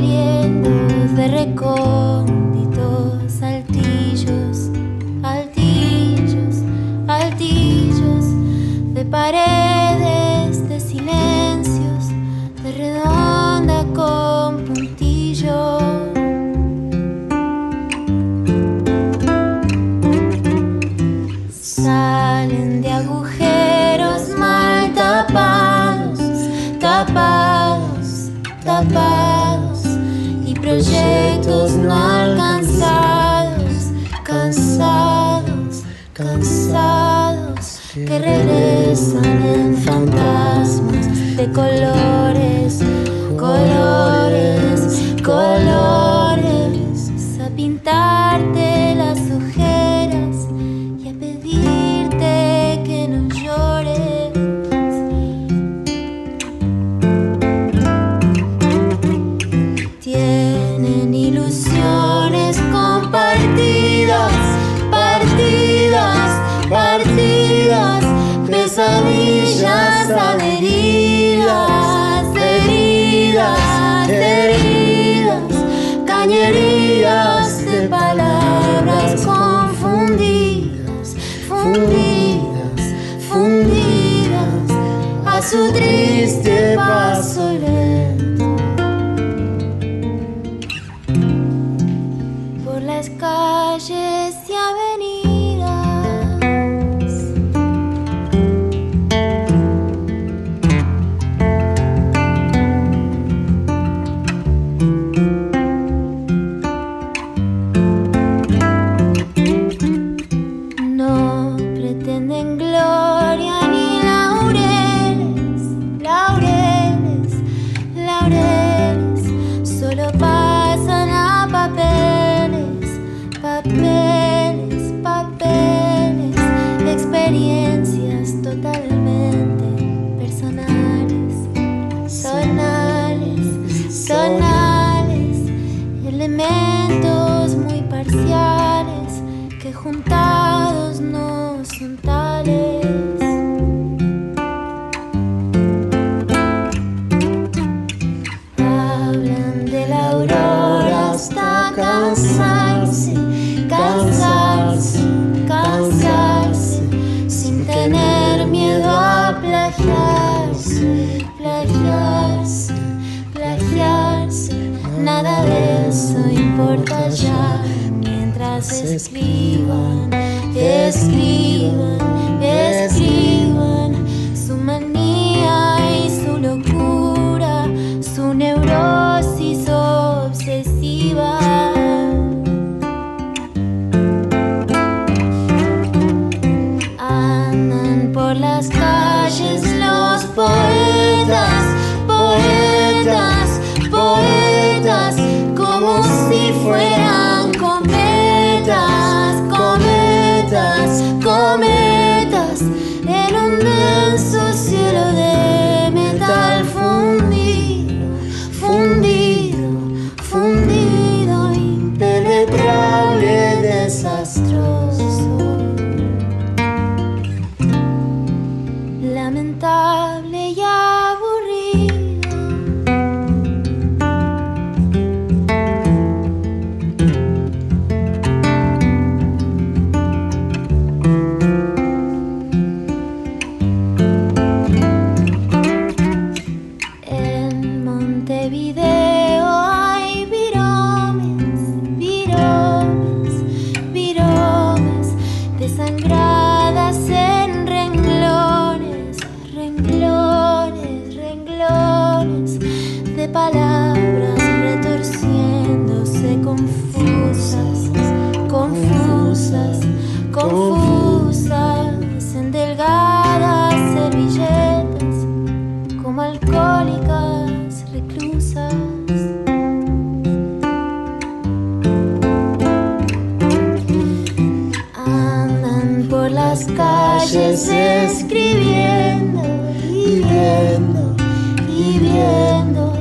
De recónditos altillos, altillos, altillos de paredes que regresan en fantasmas de colores, colores, colores, las calles escribiendo y viendo y viendo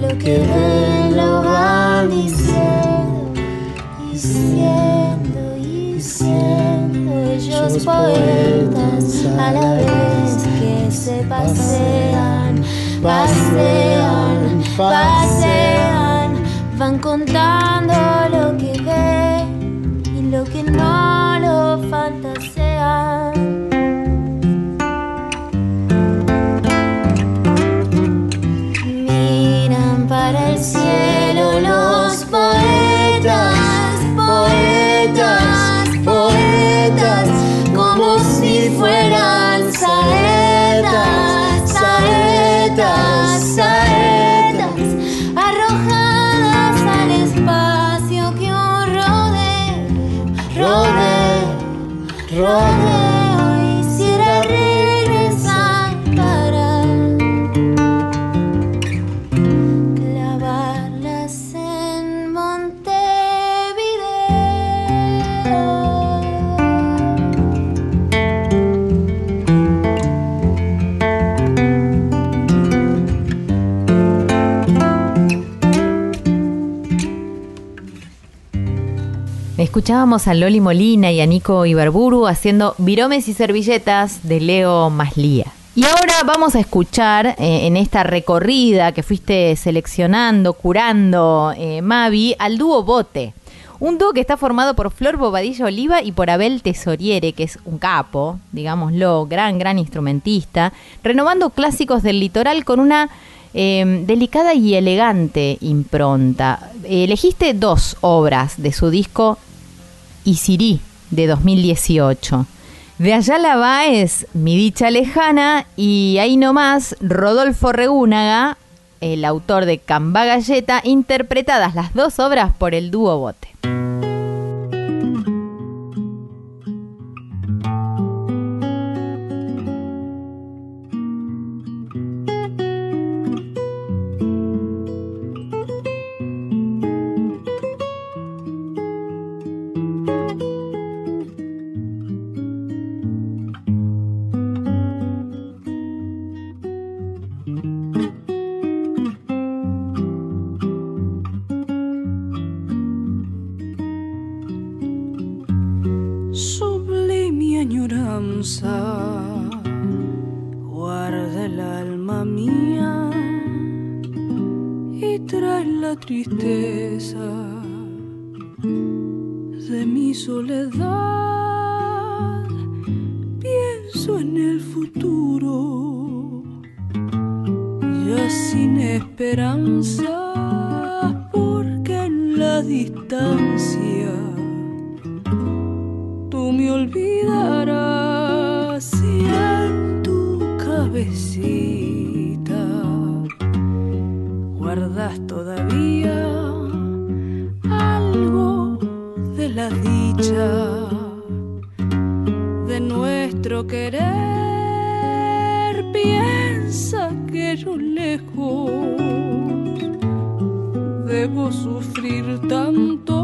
lo que ven, lo van diciendo y siendo y siendo ellos poetas a la vez que se pasean, pasean, pasean, Escuchábamos a Loli Molina y a Nico Ibarburu haciendo Viromes y Servilletas de Leo Maslía. Y ahora vamos a escuchar eh, en esta recorrida que fuiste seleccionando, curando, eh, Mavi, al dúo Bote. Un dúo que está formado por Flor Bobadilla Oliva y por Abel Tesoriere, que es un capo, digámoslo, gran, gran instrumentista, renovando clásicos del litoral con una eh, delicada y elegante impronta. elegiste dos obras de su disco Isirí de 2018. De Ayala Báez, Mi Dicha Lejana, y ahí nomás, Rodolfo Regúnaga, el autor de Camba Galleta, interpretadas las dos obras por el dúo Bote. pero lejos debo sufrir tanto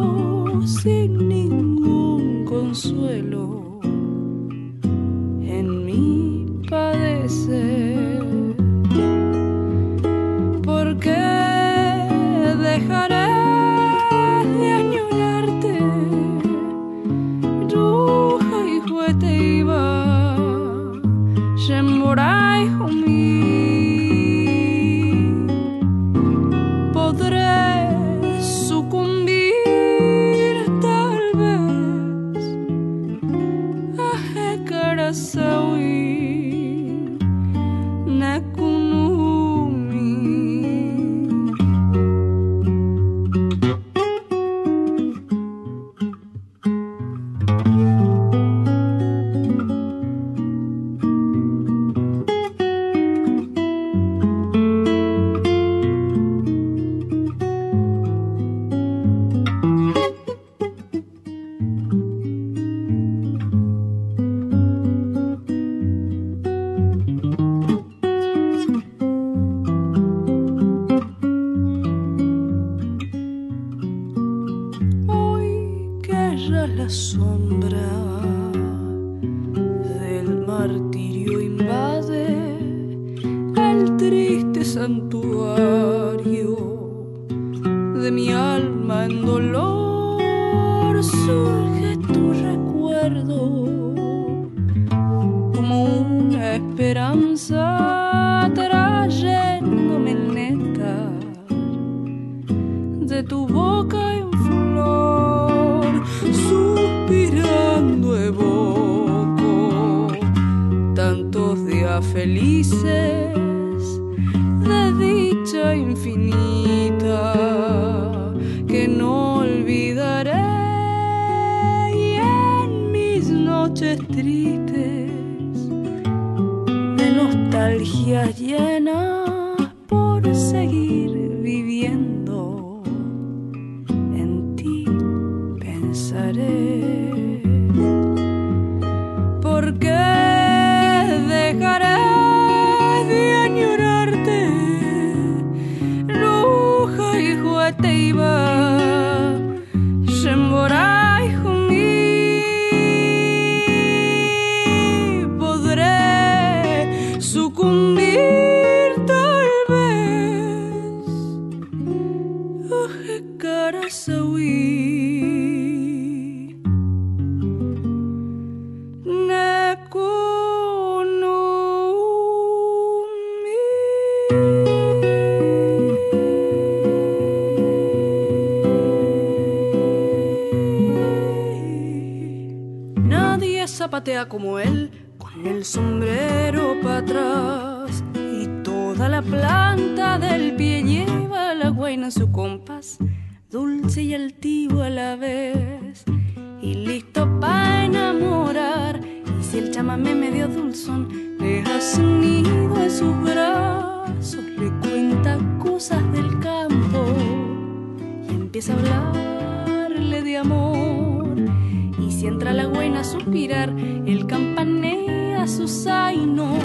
entra la buena a suspirar, él campanea su zaino,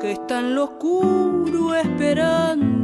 que está en lo oscuro esperando.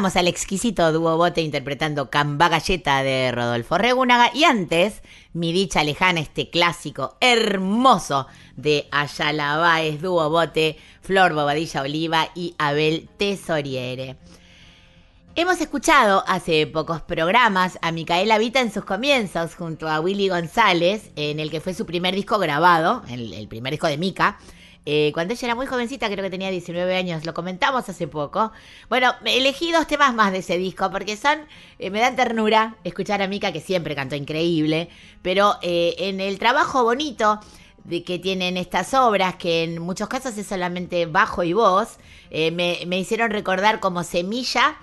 Escuchábamos al exquisito dúo bote interpretando Camba Galleta de Rodolfo Regúnaga y antes Mi Dicha Lejana, este clásico hermoso de Ayala Báez, dúo bote, Flor Bobadilla Oliva y Abel Tesoriere. Hemos escuchado hace pocos programas a Micaela Vita en sus comienzos junto a Willy González, en el que fue su primer disco grabado, el, el primer disco de Mica. Eh, cuando ella era muy jovencita, creo que tenía 19 años, lo comentamos hace poco. Bueno, elegí dos temas más de ese disco porque son, eh, me dan ternura escuchar a Mica, que siempre cantó increíble, pero eh, en el trabajo bonito de que tienen estas obras, que en muchos casos es solamente bajo y voz, me, me hicieron recordar como semilla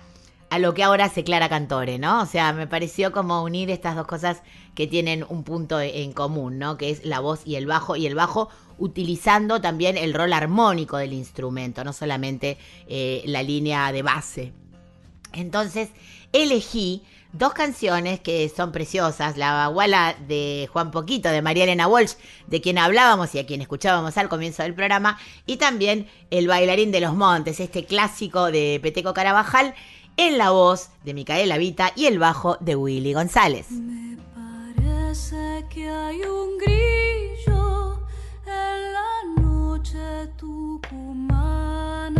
a lo que ahora hace Clara Cantore, ¿no? O sea, me pareció como unir estas dos cosas que tienen un punto en común, ¿no? Que es la voz y el bajo, y el bajo utilizando también el rol armónico del instrumento, no solamente eh, la línea de base. Entonces, elegí dos canciones que son preciosas, La Baguala de Juan Poquito, de María Elena Walsh, de quien hablábamos y a quien escuchábamos al comienzo del programa, y también El Bailarín de los Montes, este clásico de Peteco Carabajal, en la voz de Micaela Vita y el bajo de Willy González. Parece que hay un grillo tucumana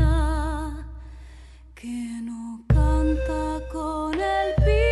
que no canta con el pico,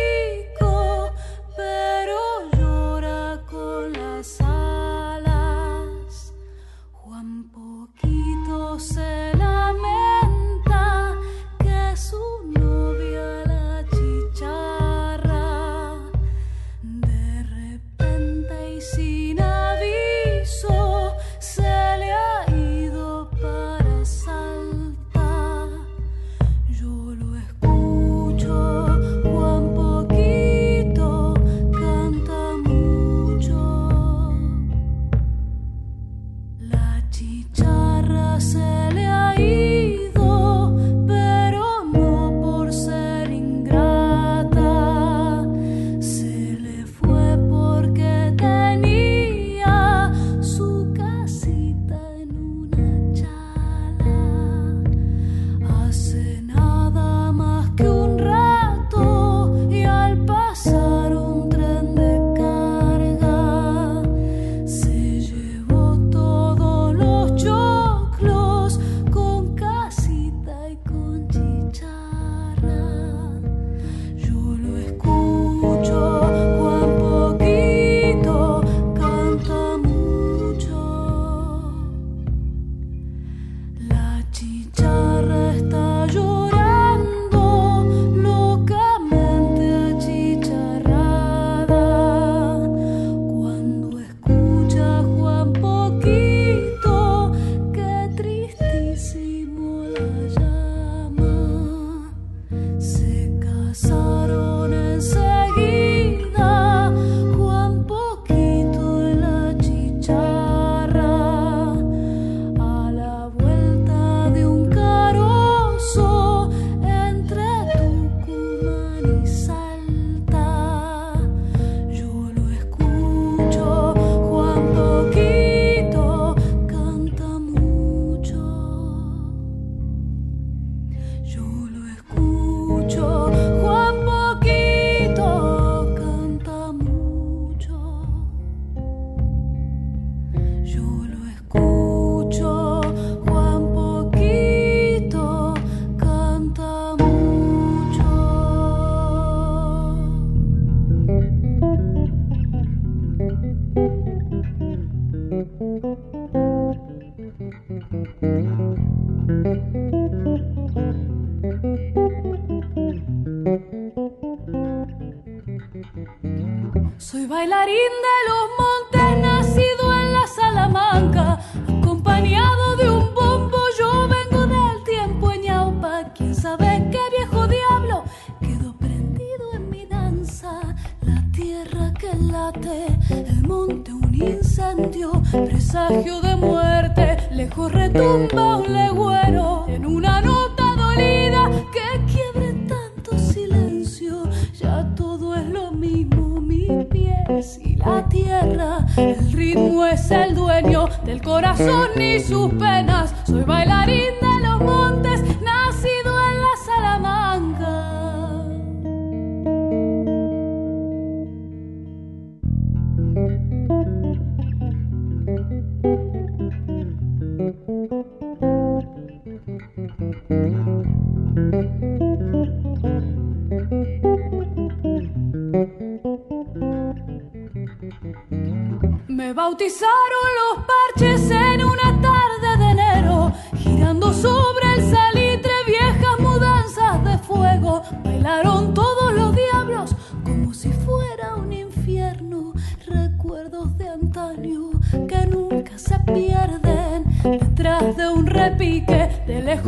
Me bautizaron los parches en una tarde de enero, girando sobre el salitre viejas mudanzas de fuego. Bailaron todos los diablos como si fuera un infierno. Recuerdos de antaño que nunca se pierden. Detrás de un repique,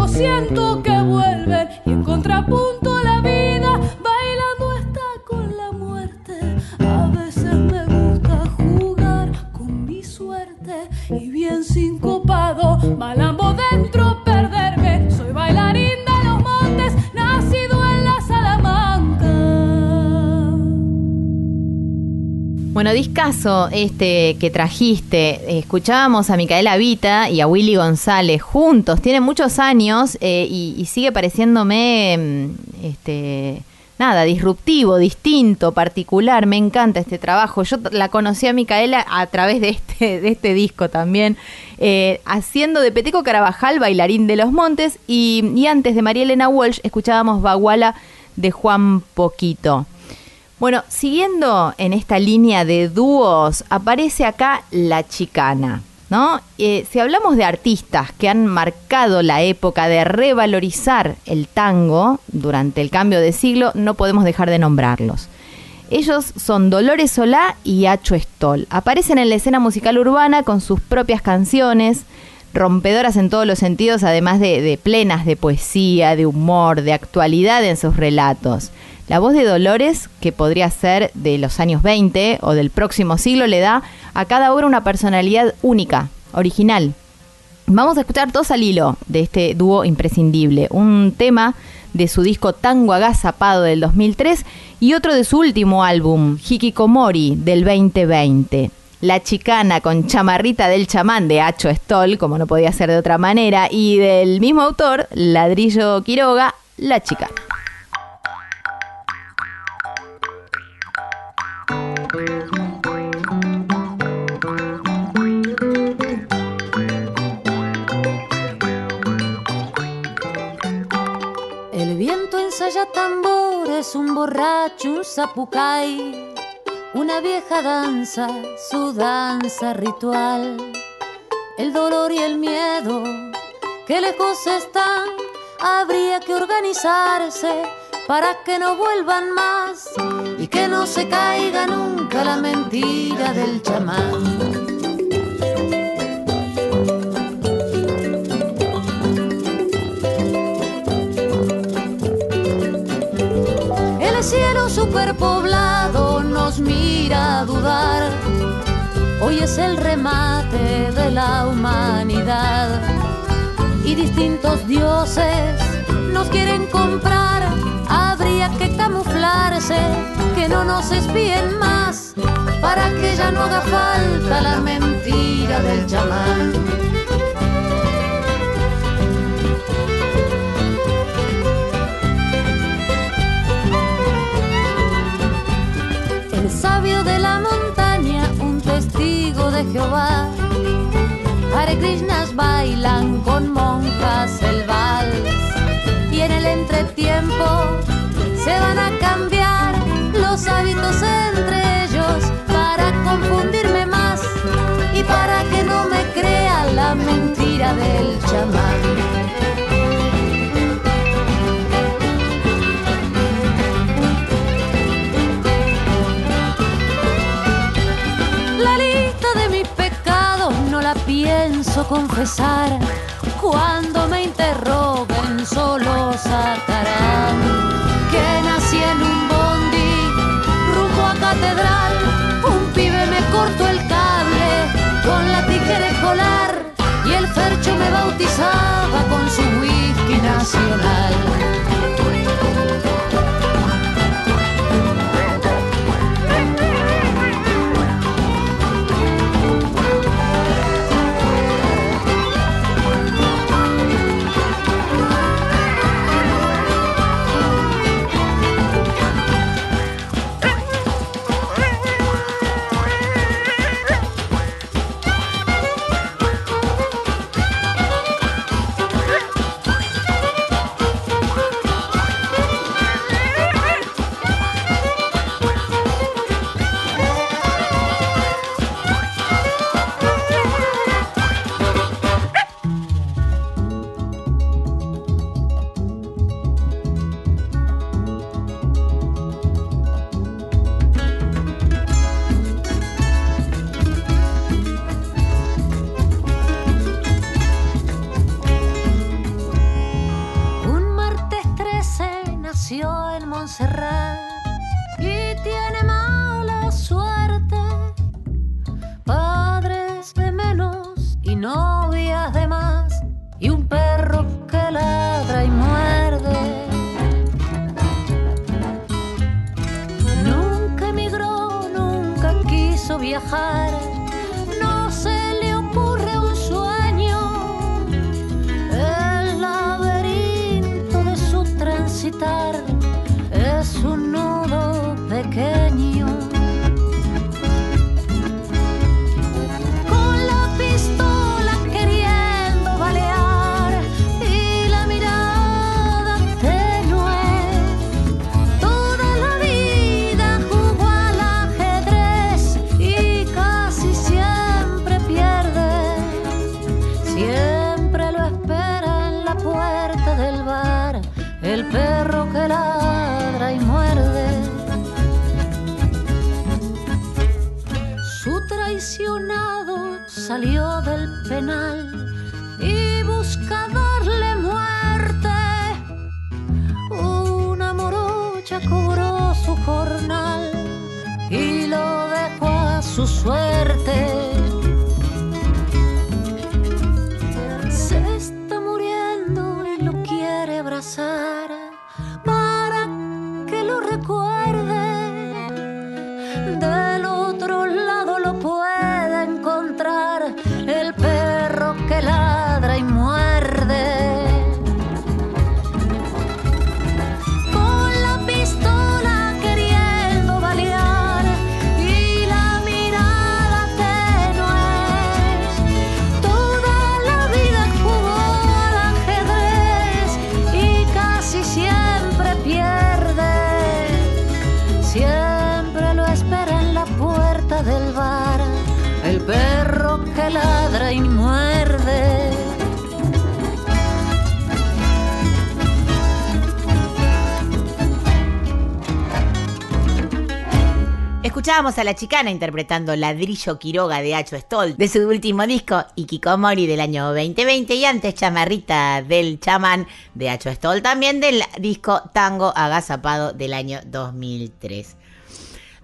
siento que vuelven Este que trajiste, escuchábamos a Micaela Vita y a Willy González juntos, tienen muchos años eh, y, sigue pareciéndome, mm, este, nada, disruptivo, distinto, particular, me encanta este trabajo. Yo la conocí a Micaela a través de este, de este disco también, eh, haciendo de Peteco Carabajal, bailarín de los montes, y, y antes de María Elena Walsh escuchábamos Baguala de Juan Poquito. Bueno, siguiendo en esta línea de dúos, aparece acá La Chicana, ¿no? Eh, si hablamos de artistas que han marcado la época de revalorizar el tango durante el cambio de siglo, no podemos dejar de nombrarlos. Ellos son Dolores Solá y Acho Stoll. Aparecen en la escena musical urbana con sus propias canciones, rompedoras en todos los sentidos, además de, de plenas de poesía, de humor, de actualidad en sus relatos. La voz de Dolores, que podría ser de los años 20 o del próximo siglo, le da a cada obra una personalidad única, original. Vamos a escuchar dos al hilo de este dúo imprescindible. Un tema de su disco Tango Agazapado del 2003 y otro de su último álbum, Hikikomori, del 2020. La chicana con chamarrita del chamán de Acho Stoll, como no podía ser de otra manera, y del mismo autor, Ladrillo Quiroga, La chicana. Ensaya tambores, un borracho, un zapucay, una vieja danza, su danza ritual. El dolor y el miedo, que lejos están, habría que organizarse para que no vuelvan más y que no se caiga nunca la mentira del chamán. El cielo superpoblado nos mira a dudar. Hoy es el remate de la humanidad. Y distintos dioses nos quieren comprar. Habría que camuflarse, que no nos espíen más. Para que ya no haga falta la mentira del chamán. Jehová. Hare Krishnas bailan con monjas el vals. Y en el entretiempo se van a cambiar los hábitos entre ellos para confundirme más y para que no me historia del chamán. Confesar. Cuando me interroguen solo sacarán que nací en un bondi rumbo a catedral. Un pibe me cortó el cable con la tijera escolar y el fercho me bautizaba con su whisky nacional. A la chicana interpretando Ladrillo Quiroga de Acho Stoll de su último disco Ikikomori del año 2020 y antes Chamarrita del Chamán de Acho Stoll también del disco Tango Agazapado del año 2003.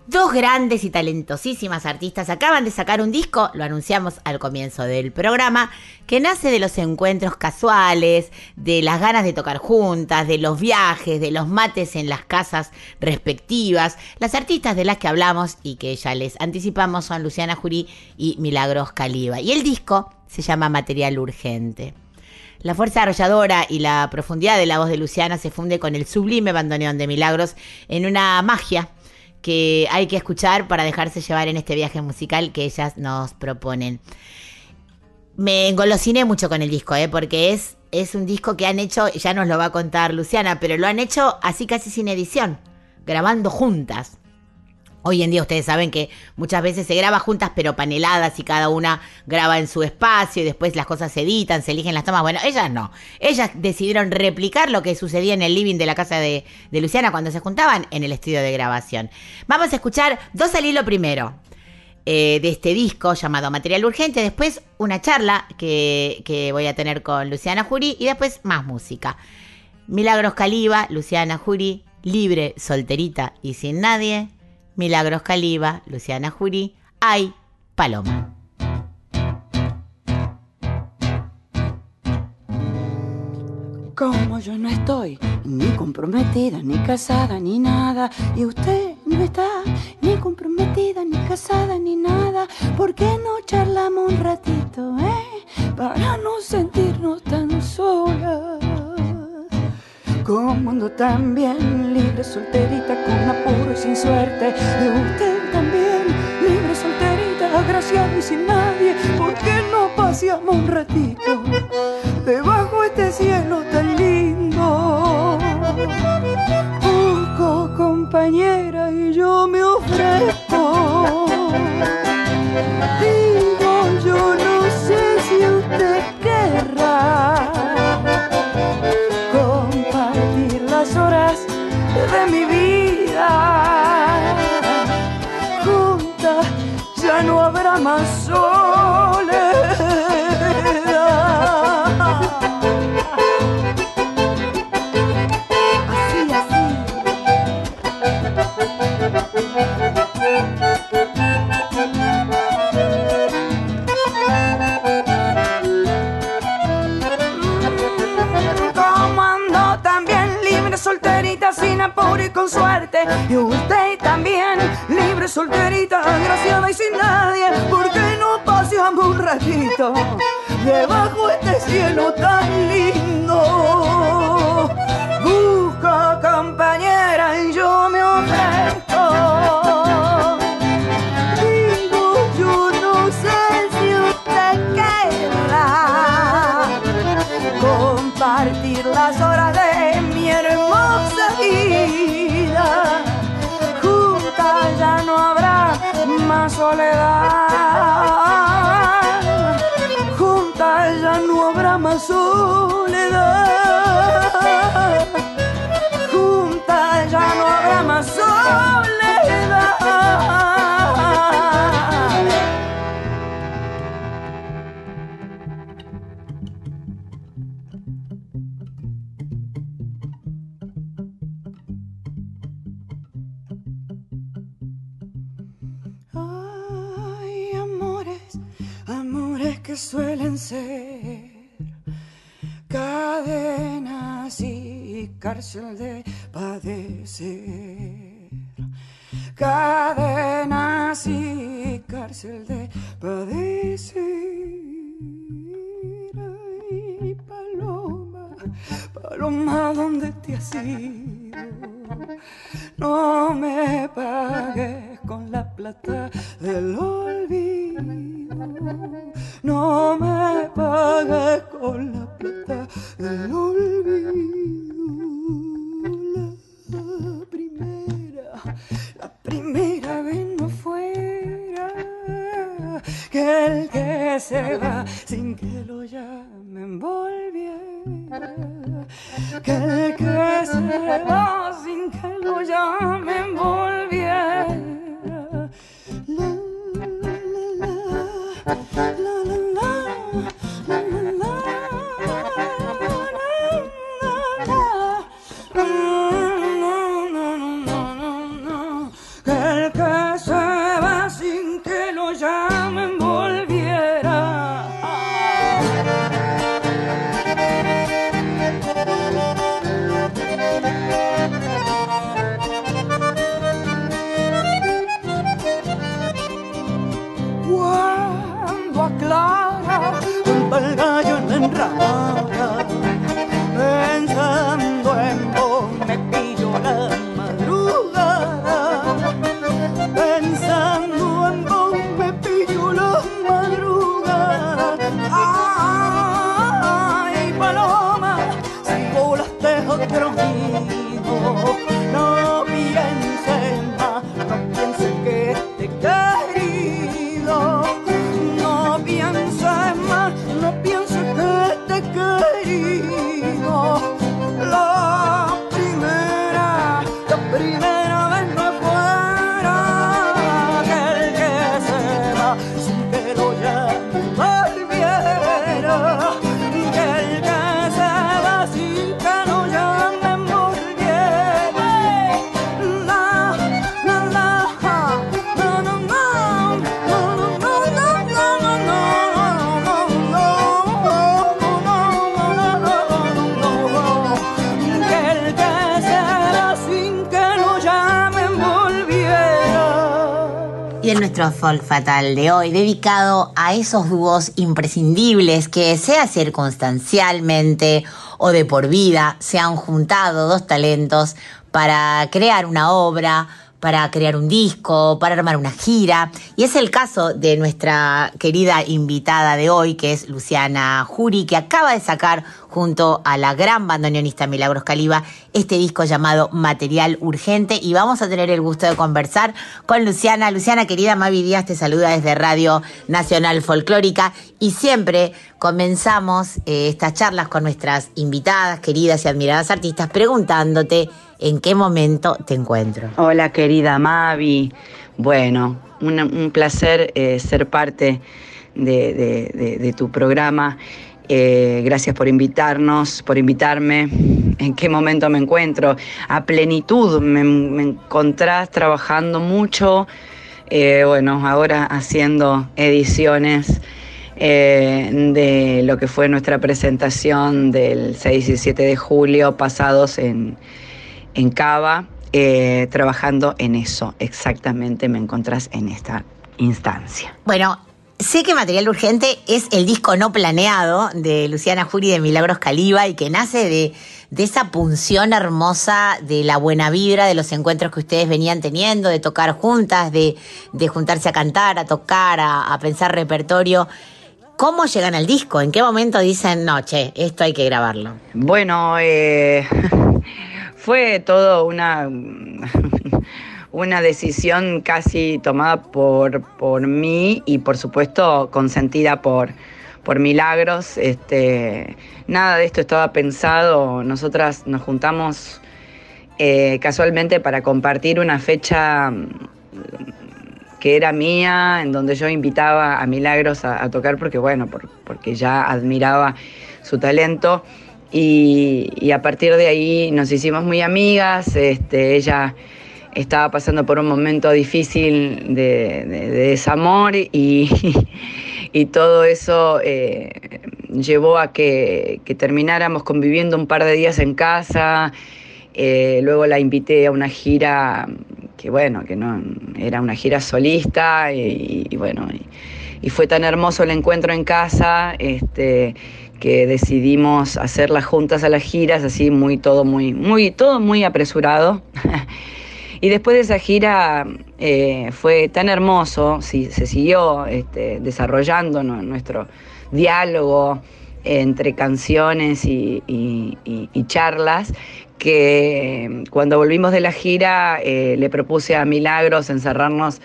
Dos grandes y talentosísimas artistas acaban de sacar un disco, lo anunciamos al comienzo del programa, que nace de los encuentros casuales, de las ganas de tocar juntas, de los viajes, de los mates en las casas respectivas. Las artistas de las que hablamos y que ya les anticipamos son Luciana Jurí y Milagros Caliba. Y el disco se llama Material Urgente. La fuerza arrolladora y la profundidad de la voz de Luciana se funde con el sublime bandoneón de Milagros en una magia que hay que escuchar para dejarse llevar en este viaje musical que ellas nos proponen. Me engolosiné mucho con el disco, ¿eh? porque es, es un disco que han hecho, ya nos lo va a contar Luciana, pero lo han hecho así casi sin edición, grabando juntas. Hoy en día ustedes saben que muchas veces se graba juntas pero paneladas y cada una graba en su espacio y después las cosas se editan, se eligen las tomas. Bueno, ellas no. Ellas decidieron replicar lo que sucedía en el living de la casa de, de Luciana cuando se juntaban en el estudio de grabación. Vamos a escuchar dos al hilo primero eh, de este disco llamado Material Urgente, después una charla que, que voy a tener con Luciana Jury y después más música. Milagros Caliba, Luciana Jury, libre, solterita y sin nadie. Milagros Caliba, Luciana Jury, Ay, Paloma. Como yo no estoy ni comprometida, ni casada, ni nada, y usted no está ni comprometida, ni casada, ni nada, ¿por qué no charlamos un ratito, eh? Para no sentirnos tan solas. Como ando tan bien, libre, solterita, con apuro y sin suerte, y usted también, libre, solterita, agraciada y sin nadie, ¿por qué no paseamos un ratito? debajo de este cielo tan lindo. Busco compañera y yo me ofrezco. Digo, yo no sé si usted querrá vida. Juntas ya no habrá más soledad. Sin apuro y con suerte. Y usted también libre, solterita, agraciada y sin nadie. ¿Por qué no paseamos un ratito debajo de este cielo tan lindo? Cárcel de padecer. Cadenas y cárcel de padecer. Ay, paloma, paloma, ¿dónde te has ido? No me pagues con la plata del olvido. No me pagues con la plata del olvido. La primera, la primera vez no fuera que el que se va sin que lo llamen volviera. Que el que se va sin que lo la, nuestro Folk Fatal de hoy, dedicado a esos dúos imprescindibles que, sea circunstancialmente o de por vida, se han juntado dos talentos para crear una obra, para crear un disco, para armar una gira. Y es el caso de nuestra querida invitada de hoy, que es Luciana Jury, que acaba de sacar junto a la gran bandoneonista Milagros Caliba este disco llamado Material Urgente. Y vamos a tener el gusto de conversar con Luciana. Luciana, querida Mavi Díaz, te saluda desde Radio Nacional Folclórica. Y siempre comenzamos eh, estas charlas con nuestras invitadas, queridas y admiradas artistas, preguntándote en qué momento te encuentro. Hola querida Mavi, bueno, un, placer eh, ser parte de, tu programa. Eh, gracias por invitarnos, por invitarme. ¿En qué momento me encuentro? A plenitud, me, me encontrás trabajando mucho. Eh, bueno, ahora haciendo ediciones de lo que fue nuestra presentación del 6 y 7 de julio pasados en, en Cava, eh, trabajando en eso. Exactamente me encontrás en esta instancia. Bueno, sé que Material Urgente es el disco no planeado de Luciana Jury de Milagros Caliba y que nace de, de esa punción hermosa de la buena vibra, de los encuentros que ustedes venían teniendo, de tocar juntas, de, de juntarse a cantar, a tocar, a, a pensar repertorio. ¿Cómo llegan al disco? ¿En qué momento dicen, no, che, esto hay que grabarlo? Bueno, eh, fue todo una, una decisión casi tomada por, por mí y por supuesto consentida por, por Milagros. Este, nada de esto estaba pensado. Nosotras nos juntamos eh, casualmente para compartir una fecha mm, que era mía, en donde yo invitaba a Milagros a, tocar porque, bueno, por- porque ya admiraba su talento. Y, a partir de ahí nos hicimos muy amigas. Este, ella estaba pasando por un momento difícil de, de- de desamor y, y todo eso eh, llevó a que, que termináramos conviviendo un par de días en casa. Eh, luego la invité a una gira que bueno, que no era una gira solista y, y bueno, y fue tan hermoso el encuentro en casa, este, que decidimos hacerlas juntas a las giras, así muy todo muy, muy, todo muy apresurado. Y después de esa gira eh, fue tan hermoso, sí, se siguió este, desarrollando nuestro diálogo entre canciones y, charlas, que cuando volvimos de la gira eh, le propuse a Milagros encerrarnos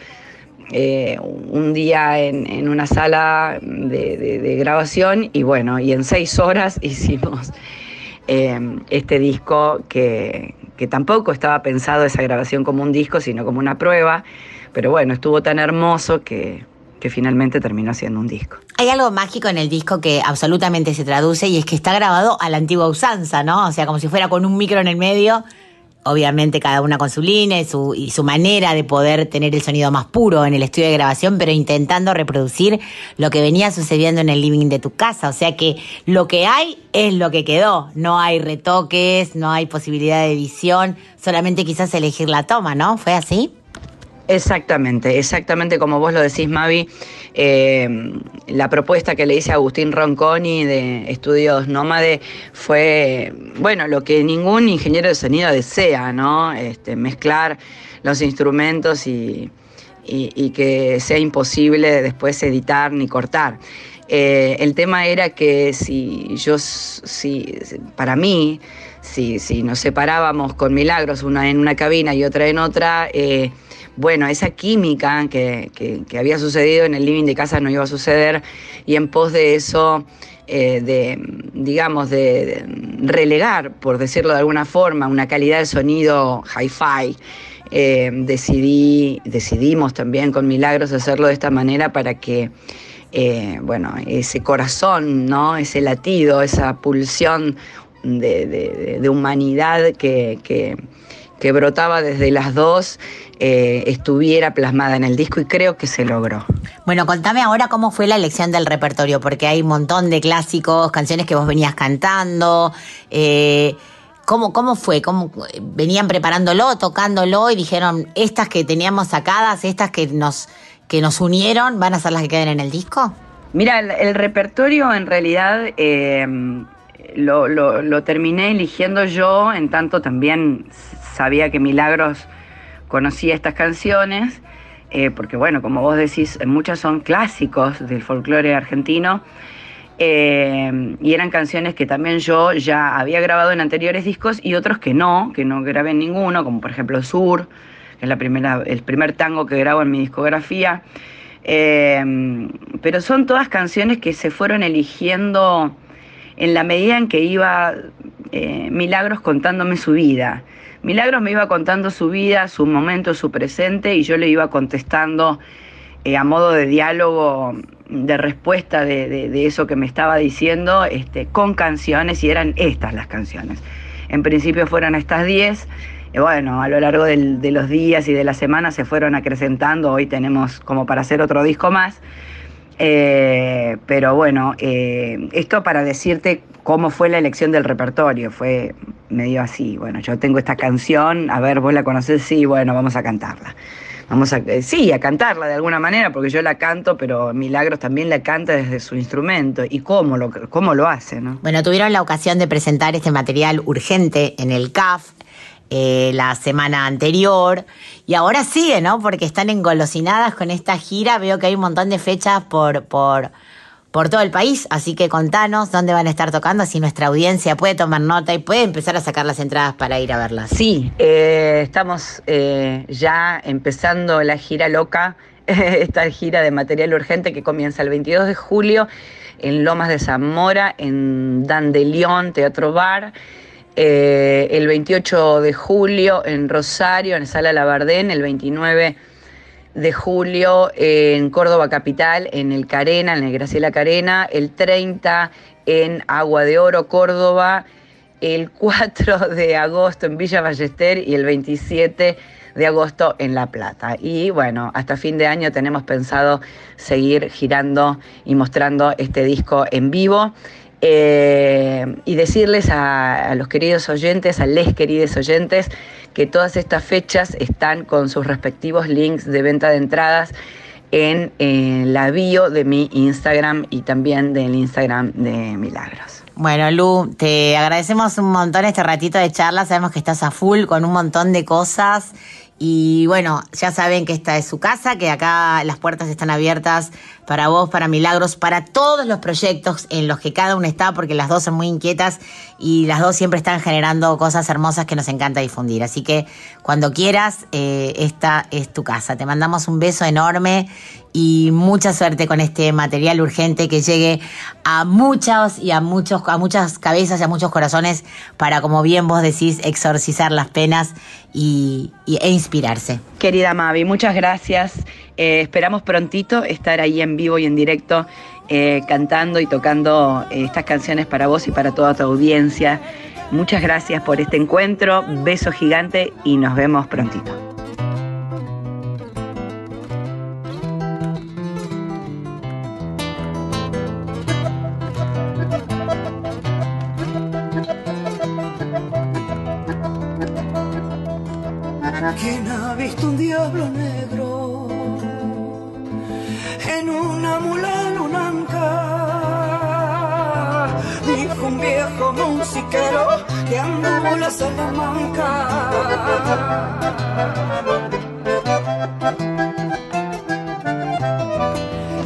eh, un día en, en una sala de, de- grabación y bueno, y en seis horas hicimos eh, este disco que, que tampoco estaba pensado esa grabación como un disco, sino como una prueba, pero bueno, estuvo tan hermoso que, que finalmente terminó siendo un disco. Hay algo mágico en el disco que absolutamente se traduce y es que está grabado a la antigua usanza, ¿no? O sea, como si fuera con un micro en el medio, obviamente cada una con su línea y su, y su manera de poder tener el sonido más puro en el estudio de grabación, pero intentando reproducir lo que venía sucediendo en el living de tu casa. O sea que lo que hay es lo que quedó. No hay retoques, no hay posibilidad de edición, solamente quizás elegir la toma, ¿no? ¿Fue así? Exactamente, exactamente como vos lo decís, Mavi. eh, la propuesta que le hice a Agustín Ronconi de Estudios Nómade fue, bueno, lo que ningún ingeniero de sonido desea, ¿no? Este, mezclar los instrumentos y, y- que sea imposible después editar ni cortar. Eh, el tema era que si yo, si, para mí, si, si nos separábamos con milagros, una en una cabina y otra en otra, eh, bueno, esa química que, había sucedido en el living de casa no iba a suceder y en pos de eso, eh, de, digamos, de, relegar, por decirlo de alguna forma, una calidad de sonido hi-fi, eh, decidí, decidimos también con Milagros hacerlo de esta manera para que eh, bueno, ese corazón, ¿no? Ese latido, esa pulsión de, humanidad que brotaba desde las dos, eh, estuviera plasmada en el disco y creo que se logró. Bueno, contame ahora cómo fue la elección del repertorio, porque hay un montón de clásicos, canciones que vos venías cantando. eh, ¿cómo, ¿Cómo fue? ¿Cómo venían preparándolo, tocándolo y dijeron estas que teníamos sacadas, estas que nos que nos unieron van a ser las que queden en el disco? Mira, el, el repertorio en realidad eh, lo, lo- lo terminé eligiendo yo, en tanto también sabía que Milagros conocía estas canciones, eh, porque bueno, como vos decís, muchas son clásicos del folclore argentino. eh, y eran canciones que también yo ya había grabado en anteriores discos y otros que no, que no grabé en ninguno, como por ejemplo Sur, que es la primera, el primer tango que grabo en mi discografía. Eh, pero son todas canciones que se fueron eligiendo en la medida en que iba Milagros contándome su vida. Milagros me iba contando su vida, su momento, su presente, y yo le iba contestando eh, a modo de diálogo, de respuesta de, de- eso que me estaba diciendo, este, con canciones, y eran estas las canciones. En principio fueron estas 10, y bueno, a lo largo del- de los días y de la semana se fueron acrecentando, hoy tenemos como para hacer otro disco más. Eh, pero bueno, eh, esto para decirte cómo fue la elección del repertorio, fue medio así, bueno, yo tengo esta canción, a ver, vos la conocés, sí, bueno, vamos a cantarla. Vamos a, eh, sí, a cantarla de alguna manera, porque yo la canto, pero Milagros también la canta desde su instrumento. ¿Y cómo lo, cómo lo hace, no? Bueno, tuvieron la ocasión de presentar este material urgente en el CAF eh, la semana anterior y ahora sigue, ¿no? Porque están engolosinadas con esta gira. Veo que hay un montón de fechas por, por, por todo el país, así que contanos dónde van a estar tocando, así nuestra audiencia puede tomar nota y puede empezar a sacar las entradas para ir a verlas. Sí, eh, estamos eh, ya empezando la gira loca, esta gira de material urgente que comienza el 22 de julio en Lomas de Zamora, en Dan de León, Teatro Bar. Eh, el 28 de julio en Rosario, en Sala Labardén, el 29 de julio en Córdoba Capital, en el Carena, en el Graciela Carena, el 30 en Agua de Oro, Córdoba, el 4 de agosto en Villa Ballester y el 27 de agosto en La Plata. Y bueno, hasta fin de año tenemos pensado seguir girando y mostrando este disco en vivo. Eh, y decirles a, los queridos oyentes, a les queridos oyentes, que todas estas fechas están con sus respectivos links de venta de entradas en eh, la bio de mi Instagram y también del Instagram de Milagros. Bueno, Lu, te agradecemos un montón este ratito de charla. Sabemos que estás a full con un montón de cosas. Y bueno, ya saben que esta es su casa, que acá las puertas están abiertas para vos, para Milagros, para todos los proyectos en los que cada uno está, porque las dos son muy inquietas y las dos siempre están generando cosas hermosas que nos encanta difundir. Así que cuando quieras, eh, esta es tu casa. Te mandamos un beso enorme y mucha suerte con este material urgente que llegue a muchos y a muchos a muchas cabezas y a muchos corazones para como bien vos decís exorcizar las penas y, y- e inspirarse. Querida Mavi, muchas gracias. Eh, esperamos prontito estar ahí en vivo y en directo eh, cantando y tocando eh, estas canciones para vos y para toda tu audiencia. Muchas gracias por este encuentro, beso gigante y nos vemos prontito. ¿Quién ha visto un diablo un viejo musiquero que anduvo la Salamanca.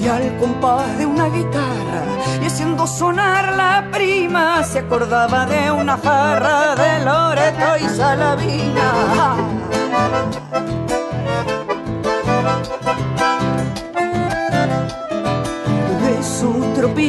Y al compás de una guitarra y haciendo sonar la prima se acordaba de una farra de Loreto y Salavina.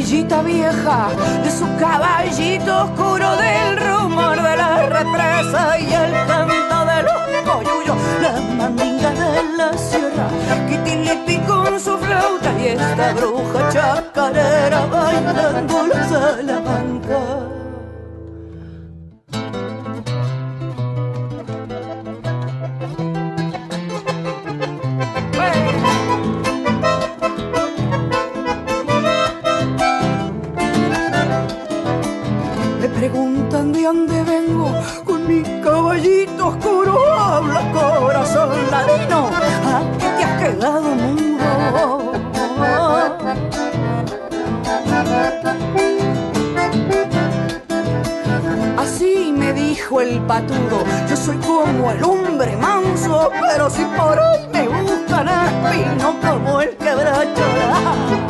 Vieja, de su caballito oscuro, del rumor de la represa y el canto de los coyullos, la mandinga de la sierra, Kitilipi con su flauta y esta bruja chacarera bailando la salamanca. El patudo, yo soy como el hombre manso, pero si por ahí me buscan espino como el quebrachora.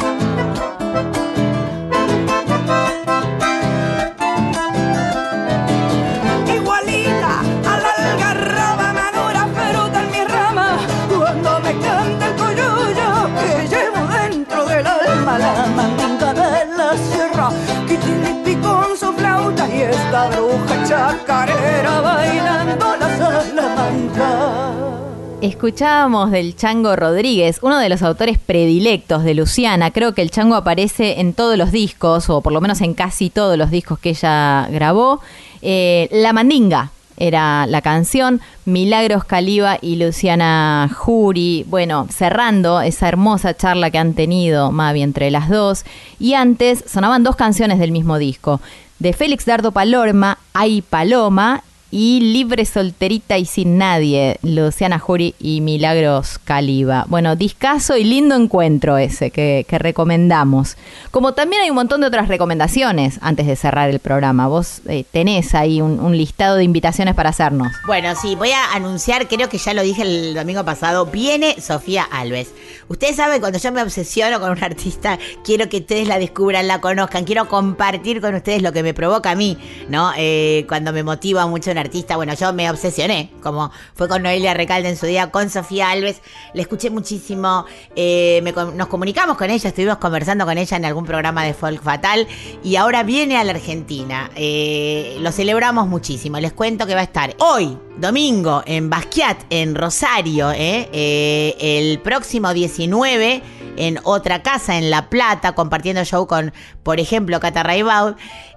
Escuchábamos del Chango Rodríguez, uno de los autores predilectos de Luciana. Creo que el Chango aparece en todos los discos, o por lo menos en casi todos los discos que ella grabó. Eh, la Mandinga era la canción, Milagros Caliba y Luciana Jury. Bueno, cerrando esa hermosa charla que han tenido Mavi entre las dos. Y antes sonaban dos canciones del mismo disco. De Félix Dardo Palorma, Ay Paloma y Libre, Solterita y Sin Nadie, Luciana Jury y Milagros Caliba. Bueno, discaso y lindo encuentro ese que, recomendamos. Como también hay un montón de otras recomendaciones antes de cerrar el programa. Vos eh, tenés ahí un, un listado de invitaciones para hacernos. Bueno, sí, voy a anunciar, creo que ya lo dije el domingo pasado, viene Sofía Alves. Ustedes saben, cuando yo me obsesiono con un artista, quiero que ustedes la descubran, la conozcan, quiero compartir con ustedes lo que me provoca a mí, ¿no? Eh, cuando me motiva mucho artista, bueno, yo me obsesioné, como fue con Noelia Recalde en su día, con Sofía Alves, la escuché muchísimo, eh, nos comunicamos con ella, estuvimos conversando con ella en algún programa de Folk Fatal y ahora viene a la Argentina. Eh, lo celebramos muchísimo. Les cuento que va a estar hoy, domingo, en Basquiat, en Rosario. Eh, el próximo 19 en otra casa en La Plata, compartiendo show con, por ejemplo, Cata Raibaud.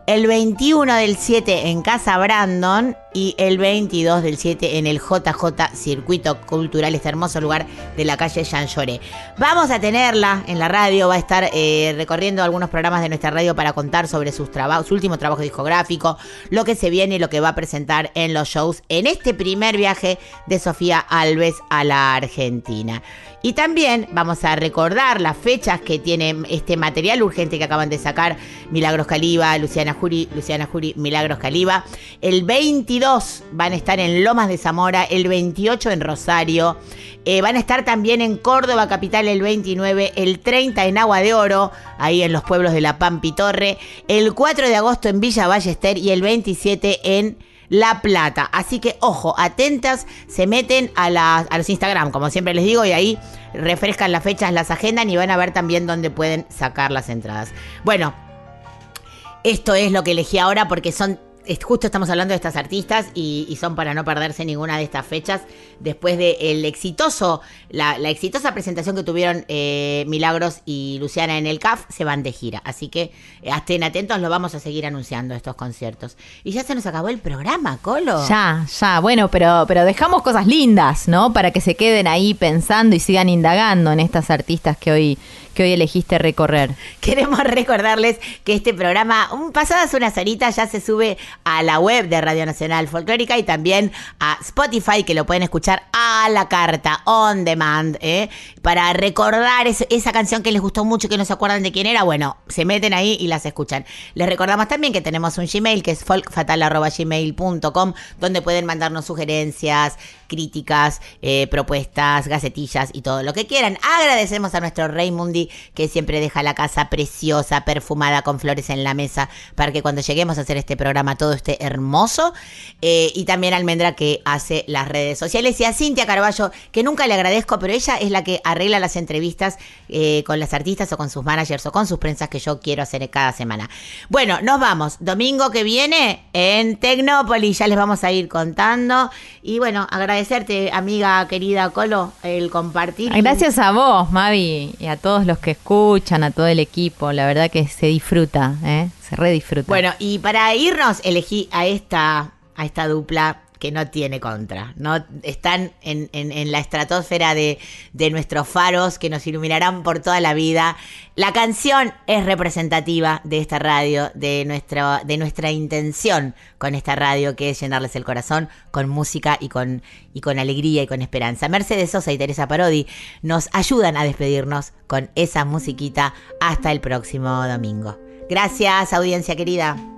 El 21 del 7 en Casa Brandon y el 22 del 7 en el JJ Circuito Cultural, este hermoso lugar de la calle Jean Lloré. Vamos a tenerla en la radio, va a estar eh, recorriendo algunos programas de nuestra radio para contar sobre su último trabajo discográfico, lo que se viene y lo que va a presentar en los shows en este primer viaje de Sofía Alves a la Argentina. Y también vamos a recordar las fechas que tiene este material urgente que acaban de sacar Milagros Caliba, Luciana Jury, Luciana Jury, Milagros Caliba. El 22 van a estar en Lomas de Zamora, el 28 en Rosario. Eh, van a estar también en Córdoba Capital el 29, el 30 en Agua de Oro, ahí en los pueblos de La Pampi Torre, el 4 de agosto en Villa Ballester y el 27 en la Plata. Así que, ojo, atentas, se meten a, los Instagram, como siempre les digo, y ahí refrescan las fechas, las agendan y van a ver también dónde pueden sacar las entradas. Bueno, esto es lo que elegí ahora porque son. Justo estamos hablando de estas artistas y, son para no perderse ninguna de estas fechas después de el exitoso, la, la exitosa presentación que tuvieron eh, Milagros y Luciana en el CAF, se van de gira. Así que eh, estén atentos, lo vamos a seguir anunciando estos conciertos. Y ya se nos acabó el programa, Colo. Ya, ya, bueno, pero, pero dejamos cosas lindas, ¿no? Para que se queden ahí pensando y sigan indagando en estas artistas que hoy, que hoy elegiste recorrer. Queremos recordarles que este programa, un, pasadas unas horitas, ya se sube a la web de Radio Nacional Folclórica y también a Spotify, que lo pueden escuchar a la carta, on demand, ¿eh? para recordar es- esa canción que les gustó mucho que no se acuerdan de quién era. Bueno, se meten ahí y las escuchan. Les recordamos también que tenemos un Gmail que es folkfatal.gmail.com, donde pueden mandarnos sugerencias, críticas, eh, propuestas, gacetillas y todo lo que quieran. Agradecemos a nuestro Rey Mundi que siempre deja la casa preciosa, perfumada, con flores en la mesa, para que cuando lleguemos a hacer este programa todo esté hermoso. Eh, y también Almendra que hace las redes sociales. Y a Cintia Carballo, que nunca le agradezco, pero ella es la que arregla las entrevistas eh, con las artistas o con sus managers o con sus prensas que yo quiero hacer cada semana. Bueno, nos vamos. Domingo que viene en Tecnópolis, ya les vamos a ir contando. Y bueno, agradecerte, amiga querida Colo, el compartir. Gracias a vos, Mavi, y a todos los que escuchan, a todo el equipo. La verdad que se disfruta, ¿eh? Se redisfruta. Bueno, y para irnos, elegí a esta, a esta dupla que no tiene contra. No están en, en- la estratosfera de, de nuestros faros que nos iluminarán por toda la vida. La canción es representativa de esta radio, de nuestra, de nuestra intención con esta radio, que es llenarles el corazón con música y con, y con alegría y con esperanza. Mercedes Sosa y Teresa Parodi nos ayudan a despedirnos con esa musiquita hasta el próximo domingo. Gracias, audiencia querida.